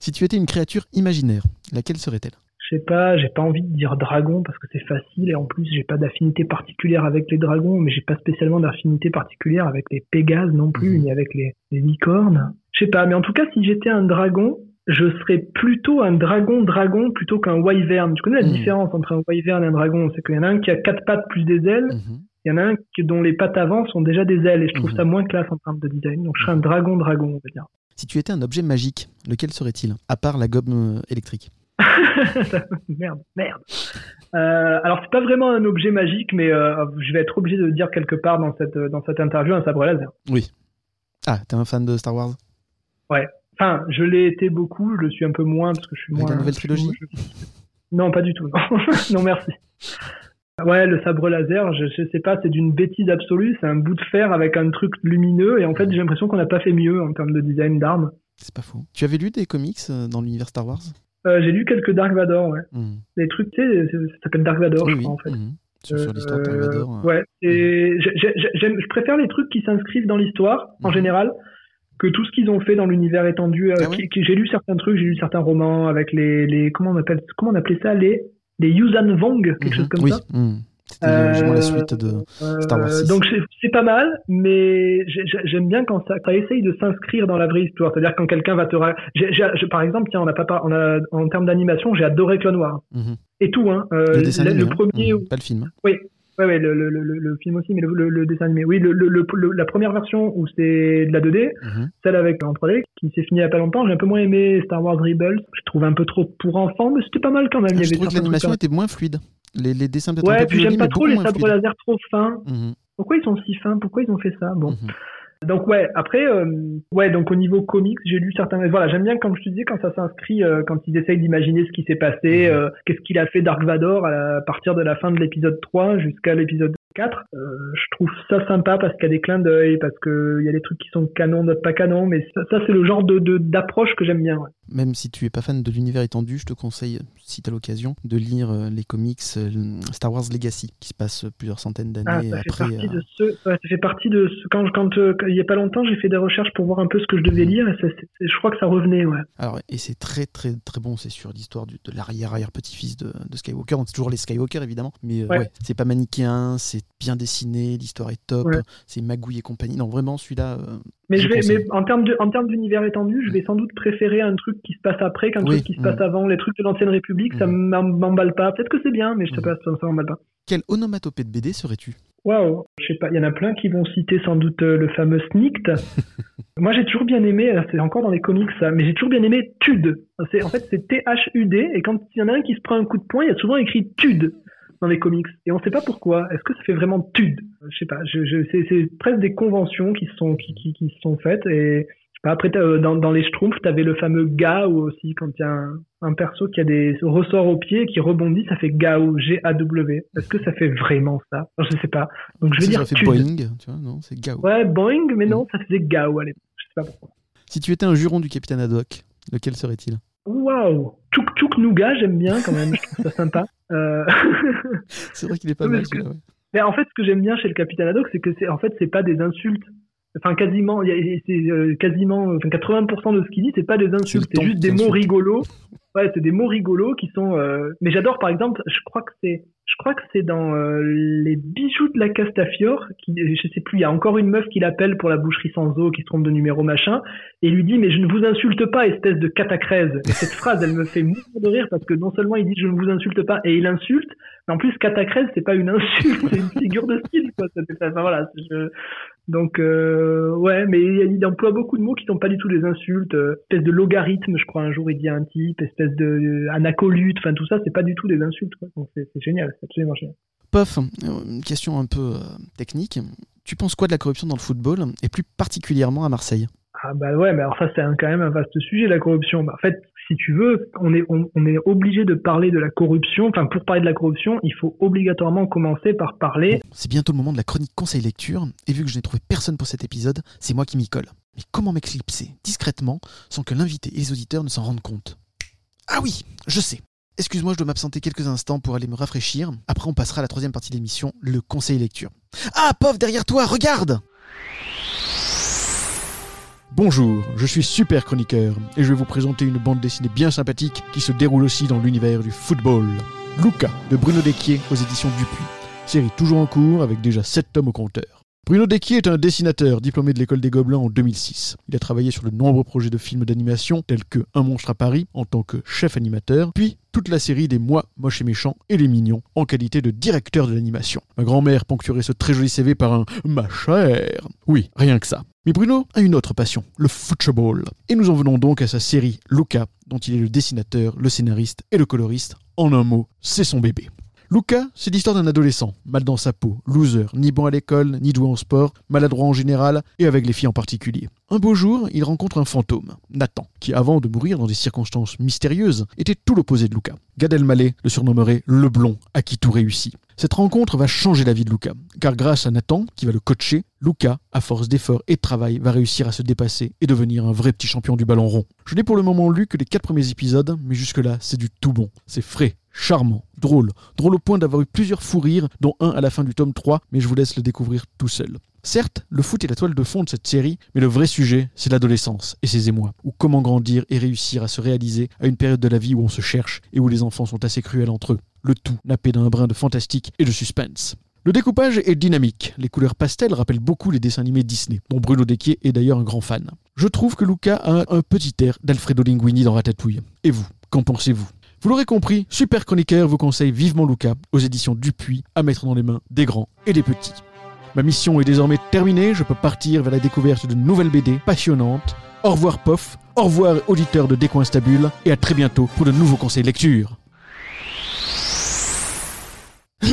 si tu étais une créature imaginaire, laquelle serait-elle? Je sais pas, j'ai pas envie de dire dragon parce que c'est facile et en plus j'ai pas d'affinité particulière avec les dragons, mais j'ai pas spécialement d'affinité particulière avec les pégases non plus, Mhm. ni avec les, les licornes. Je sais pas, mais en tout cas, si j'étais un dragon, je serais plutôt un dragon dragon plutôt qu'un wyvern. Tu connais la Mhm. différence entre un wyvern et un dragon? C'est qu'il y en a un qui a quatre pattes plus des ailes, Mhm. il y en a un dont les pattes avant sont déjà des ailes et je trouve Mhm. ça moins classe en termes de design. Donc je serais un dragon dragon, on va dire. Si tu étais un objet magique, lequel serait-il À part la gomme euh, électrique? merde, merde. Euh, alors c'est pas vraiment un objet magique, mais euh, je vais être obligé de le dire quelque part dans cette dans cette interview un sabre laser. Ah, t'es un fan de Star Wars? Enfin, je l'ai été beaucoup, je le suis un peu moins parce que je suis moins. la nouvelle trilogie je- Non, pas du tout. Non, non merci. Ouais, le sabre laser, je, je sais pas, c'est d'une bêtise absolue. C'est un bout de fer avec un truc lumineux et en fait j'ai l'impression qu'on n'a pas fait mieux en termes de design d'armes. C'est pas faux. Tu avais lu des comics euh, dans l'univers Star Wars? Euh, j'ai lu quelques Dark Vador, ouais. Mhm. Des trucs, tu sais, ça s'appelle Dark Vador, Oui, je oui. crois en fait. Mhm. Sur, sur l'histoire de Dark Euh, Vador. euh. Ouais, et j'aime- je préfère les trucs qui s'inscrivent dans l'histoire en Mhm. général que tout ce qu'ils ont fait dans l'univers étendu. euh, Ah ouais qui- qui- j'ai lu certains trucs, j'ai lu certains romans avec les, les comment on appelle comment on appelait ça les les Yuuzhan Vong, quelque Mhm. chose comme oui. ça. C'était euh, la suite de. Euh, Star Wars 6. donc c'est- c'est pas mal, mais j'ai- j'ai- j'aime bien quand ça, ça essaye de s'inscrire dans la vraie histoire. C'est-à-dire quand quelqu'un va te, ra- j'ai- j'ai- je- par exemple, tiens, on a pas, on a en termes d'animation, j'ai adoré Clone Wars Mhm. et tout. Hein. Euh, Le le, animé, le hein. premier, Mhm. Pas le film. Ouais, ouais, le, le, le, film aussi, mais le, dessin animé. Oui, le, le, le- le- la première version où c'est de la 2D, Mhm. celle avec en 3D, qui s'est finie il y a pas longtemps. J'ai un peu moins aimé Star Wars Rebels. Je trouve un peu trop pour enfants, mais c'était pas mal quand même. Ah, il y je avait que l'animation était moins fluide. Les, les dessins un Ouais, puis j'aime pas trop les sabres laser trop fins. Mhm. Pourquoi ils sont si fins? Pourquoi ils ont fait ça? Bon. Mhm. Donc ouais, après, euh, ouais, donc au niveau comics, j'ai lu certains. Voilà, j'aime bien comme je te disais quand ça s'inscrit, euh, quand ils essayent d'imaginer ce qui s'est passé, Mhm. euh, qu'est-ce qu'il a fait Dark Vador à, la- à partir de la fin de l'épisode 3 jusqu'à l'épisode 4. Euh, je trouve ça sympa parce qu'il y a des clins d'œil, parce qu'il y a des trucs qui sont canon, d'autres pas canon, mais ça, ça, c'est le genre de de- d'approche que j'aime bien. ouais. Même si tu es pas fan de l'univers étendu, je te conseille, si tu as l'occasion, de lire euh, les comics euh, Star Wars Legacy, qui se passe plusieurs centaines Ah, d'années fait après. partie euh, de ce. ouais, ça fait partie de ce. Quand, euh, il y a pas longtemps, j'ai fait des recherches pour voir un peu ce que je devais lire, et ça, je crois que ça revenait, ouais. Alors, et c'est très très très bon, c'est sur l'histoire de l'arrière-arrière-petit-fils de, de Skywalker. Donc, c'est toujours les Skywalker évidemment, mais Ouais. ouais, c'est pas manichéen, c'est bien dessiné, l'histoire est top, Ouais. c'est Magouille et compagnie. Non, vraiment, celui-là. euh, Mais Je vais, mais en termes d'univers étendu, je vais sans doute préférer un truc qui se passe après qu'un Oui, truc qui se mm. passe avant. Les trucs de l'ancienne République, ça Mm. m'em- m'emballe pas. Peut-être que c'est bien, mais je sais Mm. pas, ça, m'emballe pas. quelle onomatopée de BD serais-tu? Waouh, je sais pas, il y en a plein qui vont citer sans doute euh, le fameux Snicked. Moi, j'ai toujours bien aimé, euh, c'est encore dans les comics ça, mais j'ai toujours bien aimé Tud. C'est, en fait, c'est T-H-U-D, et quand il y en a un qui se prend un coup de poing, il y a souvent écrit Tud dans les comics. Et on sait pas pourquoi. Est-ce que ça fait vraiment Tud Je sais pas, je, je, c'est, presque des conventions qui se sont, qui, qui, qui se sont faites, et après, euh, dans, dans les Schtroumpfs, t'avais le fameux Gao aussi, quand il y a un, un perso qui a des ressorts au pied et qui rebondit, ça fait Gao, G-A-W. Est-ce que ça fait vraiment ça? Je sais pas. Donc je vais dire j'aurais fait Tud. Boeing, tu vois, non, c'est Gao. Ouais, Boeing, mais non, ça faisait Gao à l'époque. Je sais pas pourquoi. Si tu étais un juron du capitaine Haddock, lequel serait-il? Waouh Tuk Tuk Nougat, j'aime bien quand même, je trouve ça sympa. Euh... C'est vrai qu'il est pas mal que- ouais. Mais en fait, ce que j'aime bien chez le Capitaine Haddock, c'est que c'est en fait c'est pas des insultes. Enfin, quasiment, c'est euh, quasiment, enfin, 80% de ce qu'il dit, c'est pas des insultes, c'est juste des mots rigolos. Ouais, c'est des mots rigolos qui sont. euh, Mais j'adore, par exemple, je crois que c'est, je crois que c'est dans euh, les bijoux de la Castafiore, qui, je sais plus, il y a encore une meuf qui l'appelle pour la boucherie sans eau, qui se trompe de numéro machin, et lui dit mais je ne vous insulte pas, espèce de catacrèse. Et cette phrase, elle me fait mourir de rire parce que non seulement il dit je ne vous insulte pas et il insulte, mais en plus catacrèse c'est pas une insulte, c'est une figure de style quoi. Enfin, voilà, je- donc euh, ouais, mais il, emploie beaucoup de mots qui sont pas du tout des insultes, euh, espèce de logarithme, je crois un jour il dit un type, espèce de euh, enfin tout ça c'est pas du tout des insultes quoi. Donc c'est génial, c'est absolument génial. Pof, euh, une question un peu technique. Tu penses quoi de la corruption dans le football, et plus particulièrement à Marseille? Ah bah ouais, mais alors ça c'est quand même un vaste sujet la corruption. Bah, en fait, si tu veux, on est on, est obligé de parler de la corruption. Enfin, pour parler de la corruption, il faut obligatoirement commencer par parler. C'est bientôt le moment de la chronique conseil lecture, et vu que je n'ai trouvé personne pour cet épisode, c'est moi qui m'y colle. Mais comment m'éclipser discrètement sans que l'invité et les auditeurs ne s'en rendent compte? Ah oui, je sais. Excuse-moi, je dois m'absenter quelques instants pour aller me rafraîchir. Après, on passera à la troisième partie de l'émission, le conseil lecture. Ah, pauvre derrière toi, regarde Bonjour, je suis super chroniqueur et je vais vous présenter une bande dessinée bien sympathique qui se déroule aussi dans l'univers du football. Luca de Bruno Desquier aux éditions Dupuis. Série toujours en cours avec déjà 7 tomes au compteur. Bruno Desquier est un dessinateur diplômé de l'école des Gobelins en 2006. Il a travaillé sur de nombreux projets de films d'animation tels que Un monstre à Paris en tant que chef animateur, puis toute la série des Moi, Moches et Méchants et Les Mignons en qualité de directeur de l'animation. Ma grand-mère poncturait ce très joli CV par un Ma chère. Oui, rien que ça. Mais Bruno a une autre passion, le football. Et nous en venons donc à sa série Luca, dont il est le dessinateur, le scénariste et le coloriste. En un mot, c'est son bébé. Luca, c'est l'histoire d'un adolescent, mal dans sa peau, loser, ni bon à l'école, ni doué en sport, maladroit en général, et avec les filles en particulier. Un beau jour, il rencontre un fantôme, Nathan, qui avant de mourir dans des circonstances mystérieuses, était tout l'opposé de Luca. Gad Elmaleh le surnommerait le blond à qui tout réussit. Cette rencontre va changer la vie de Luca, car grâce à Nathan, qui va le coacher, Luca, à force d'efforts et de travail, va réussir à se dépasser et devenir un vrai petit champion du ballon rond. Je n'ai pour le moment lu que les quatre premiers épisodes, mais jusque-là, c'est du tout bon. C'est frais, charmant, drôle, drôle au point d'avoir eu plusieurs fous rires, dont un à la fin du tome 3, mais je vous laisse le découvrir tout seul. Certes, le foot est la toile de fond de cette série, mais le vrai sujet, c'est l'adolescence et ses émois, ou comment grandir et réussir à se réaliser à une période de la vie où on se cherche et où les enfants sont assez cruels entre eux. Le tout nappé d'un brin de fantastique et de suspense. Le découpage est dynamique, les couleurs pastel rappellent beaucoup les dessins animés Disney, dont Bruno Desquier est d'ailleurs un grand fan. Je trouve que Luca a un petit air d'Alfredo Linguini dans Ratatouille. Et vous, qu'en pensez-vous? Vous l'aurez compris, Super Chroniqueur vous conseille vivement Luca aux éditions Dupuis à mettre dans les mains des grands et des petits. Ma mission est désormais terminée, je peux partir vers la découverte de nouvelles BD passionnantes. Au revoir POF, au revoir auditeurs de Décoinstabule et à très bientôt pour de nouveaux conseils lecture.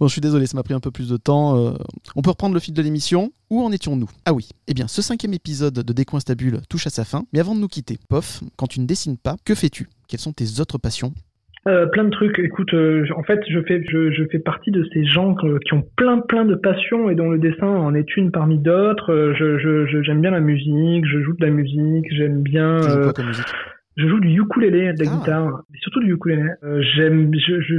Bon, je suis désolé, ça m'a pris un peu plus de temps. Euh, on peut reprendre le fil de l'émission? Où en étions-nous? Ah oui, eh bien, ce cinquième épisode de Décoinstabule touche à sa fin. Mais avant de nous quitter, Pof, quand tu ne dessines pas, que fais-tu? Quelles sont tes autres passions Euh, plein de trucs. Écoute, euh, en fait, je fais, je, je fais partie de ces gens qui ont plein, plein de passions et dont le dessin en est une parmi d'autres. Euh, Je, j'aime bien la musique, je joue de la musique, j'aime bien. Tu joues euh, quoi comme musique? Je joue du ukulélé, de la Ah. guitare, mais surtout du ukulélé. Euh, j'aime,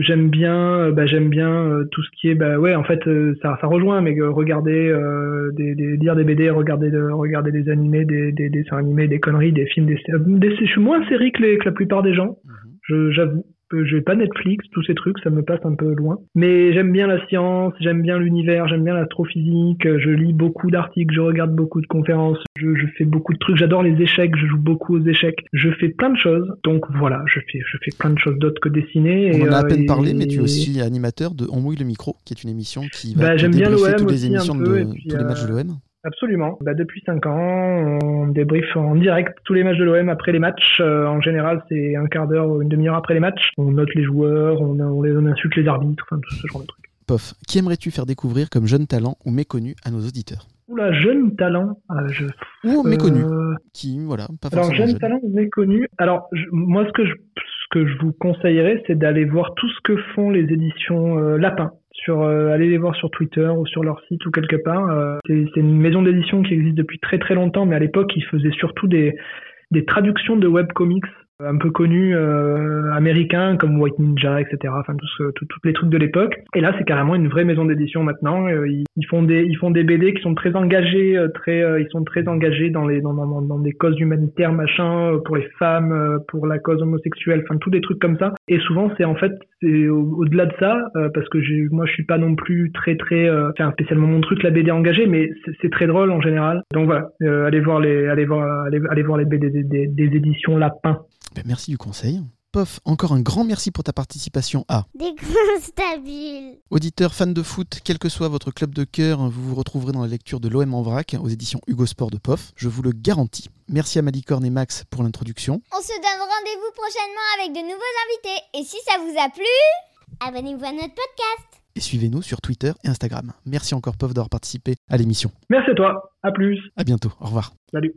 j'aime bien, euh, bah, j'aime bien euh, tout ce qui est, bah ouais, en fait, euh, ça, ça rejoint, mais euh, regarder, euh, des, des, lire des BD, regarder, de, regarder des animés, des, des, des dessins animés, des conneries, des films, des, des- je suis moins série que, les, que la plupart des gens. Je, j'avoue. Euh, J'ai pas Netflix, tous ces trucs, ça me passe un peu loin. Mais j'aime bien la science, j'aime bien l'univers, j'aime bien l'astrophysique, je lis beaucoup d'articles, je regarde beaucoup de conférences, je, je fais beaucoup de trucs, j'adore les échecs, je joue beaucoup aux échecs, je fais plein de choses. Donc voilà, je fais, je fais plein de choses d'autres que dessiner. On et, en a à euh, peine et- parlé, mais tu es aussi animateur de On mouille le micro, qui est une émission qui va Bah, j'aime bien l'OM toutes les émissions peu, de puis, tous les matchs de euh, l'OM. Absolument. Bah, depuis 5 ans, on débriefe en direct tous les matchs de l'OM après les matchs. Euh, en général, c'est un quart d'heure ou une demi-heure après les matchs. On note les joueurs, on, on, les, on insulte les arbitres, enfin tout ce genre de trucs. Pof, qui aimerais-tu faire découvrir comme jeune talent ou méconnu à nos auditeurs? Oula, jeune talent. ah, je, Ou méconnu, euh, qui, voilà, pas alors, jeune jeune. talent ou méconnu. Alors, je- moi, ce que je, ce que je vous conseillerais, c'est d'aller voir tout ce que font les éditions euh, Lapin. Sur, euh, allez les voir sur Twitter ou sur leur site ou quelque part. Euh, c'est une maison d'édition qui existe depuis très très longtemps, mais à l'époque, ils faisaient surtout des, traductions de webcomics un peu connus euh, américains comme White Ninja, etc. Enfin, tout ce, tout- tous les trucs de l'époque. Et là, c'est carrément une vraie maison d'édition maintenant. Euh, ils, ils font des, ils font des BD qui sont très engagés, euh, très, euh, ils sont très engagés dans les, dans, dans, dans des causes humanitaires, machin, euh, pour les femmes, euh, pour la cause homosexuelle, enfin tous des trucs comme ça. Et souvent, c'est en fait, c'est au- au-delà de ça, euh, parce que moi, je suis pas non plus très, très, euh, enfin spécialement mon truc la BD engagée, mais c'est, très drôle en général. Donc voilà, euh, allez voir les, allez voir, allez, allez voir les BD des, des, des éditions Lapin. Ben, merci du conseil. Pof, encore un grand merci pour ta participation à Des coins stabiles. Auditeurs fans de foot, quel que soit votre club de cœur, vous vous retrouverez dans la lecture de l'OM en vrac aux éditions Hugo Sport de Pof, je vous le garantis. Merci à Malicorne et Max pour l'introduction. On se donne rendez-vous prochainement avec de nouveaux invités. Et si ça vous a plu, abonnez-vous à notre podcast. Et suivez-nous sur Twitter et Instagram. Merci encore Pof d'avoir participé à l'émission. Merci à toi, à plus, À bientôt, au revoir. salut.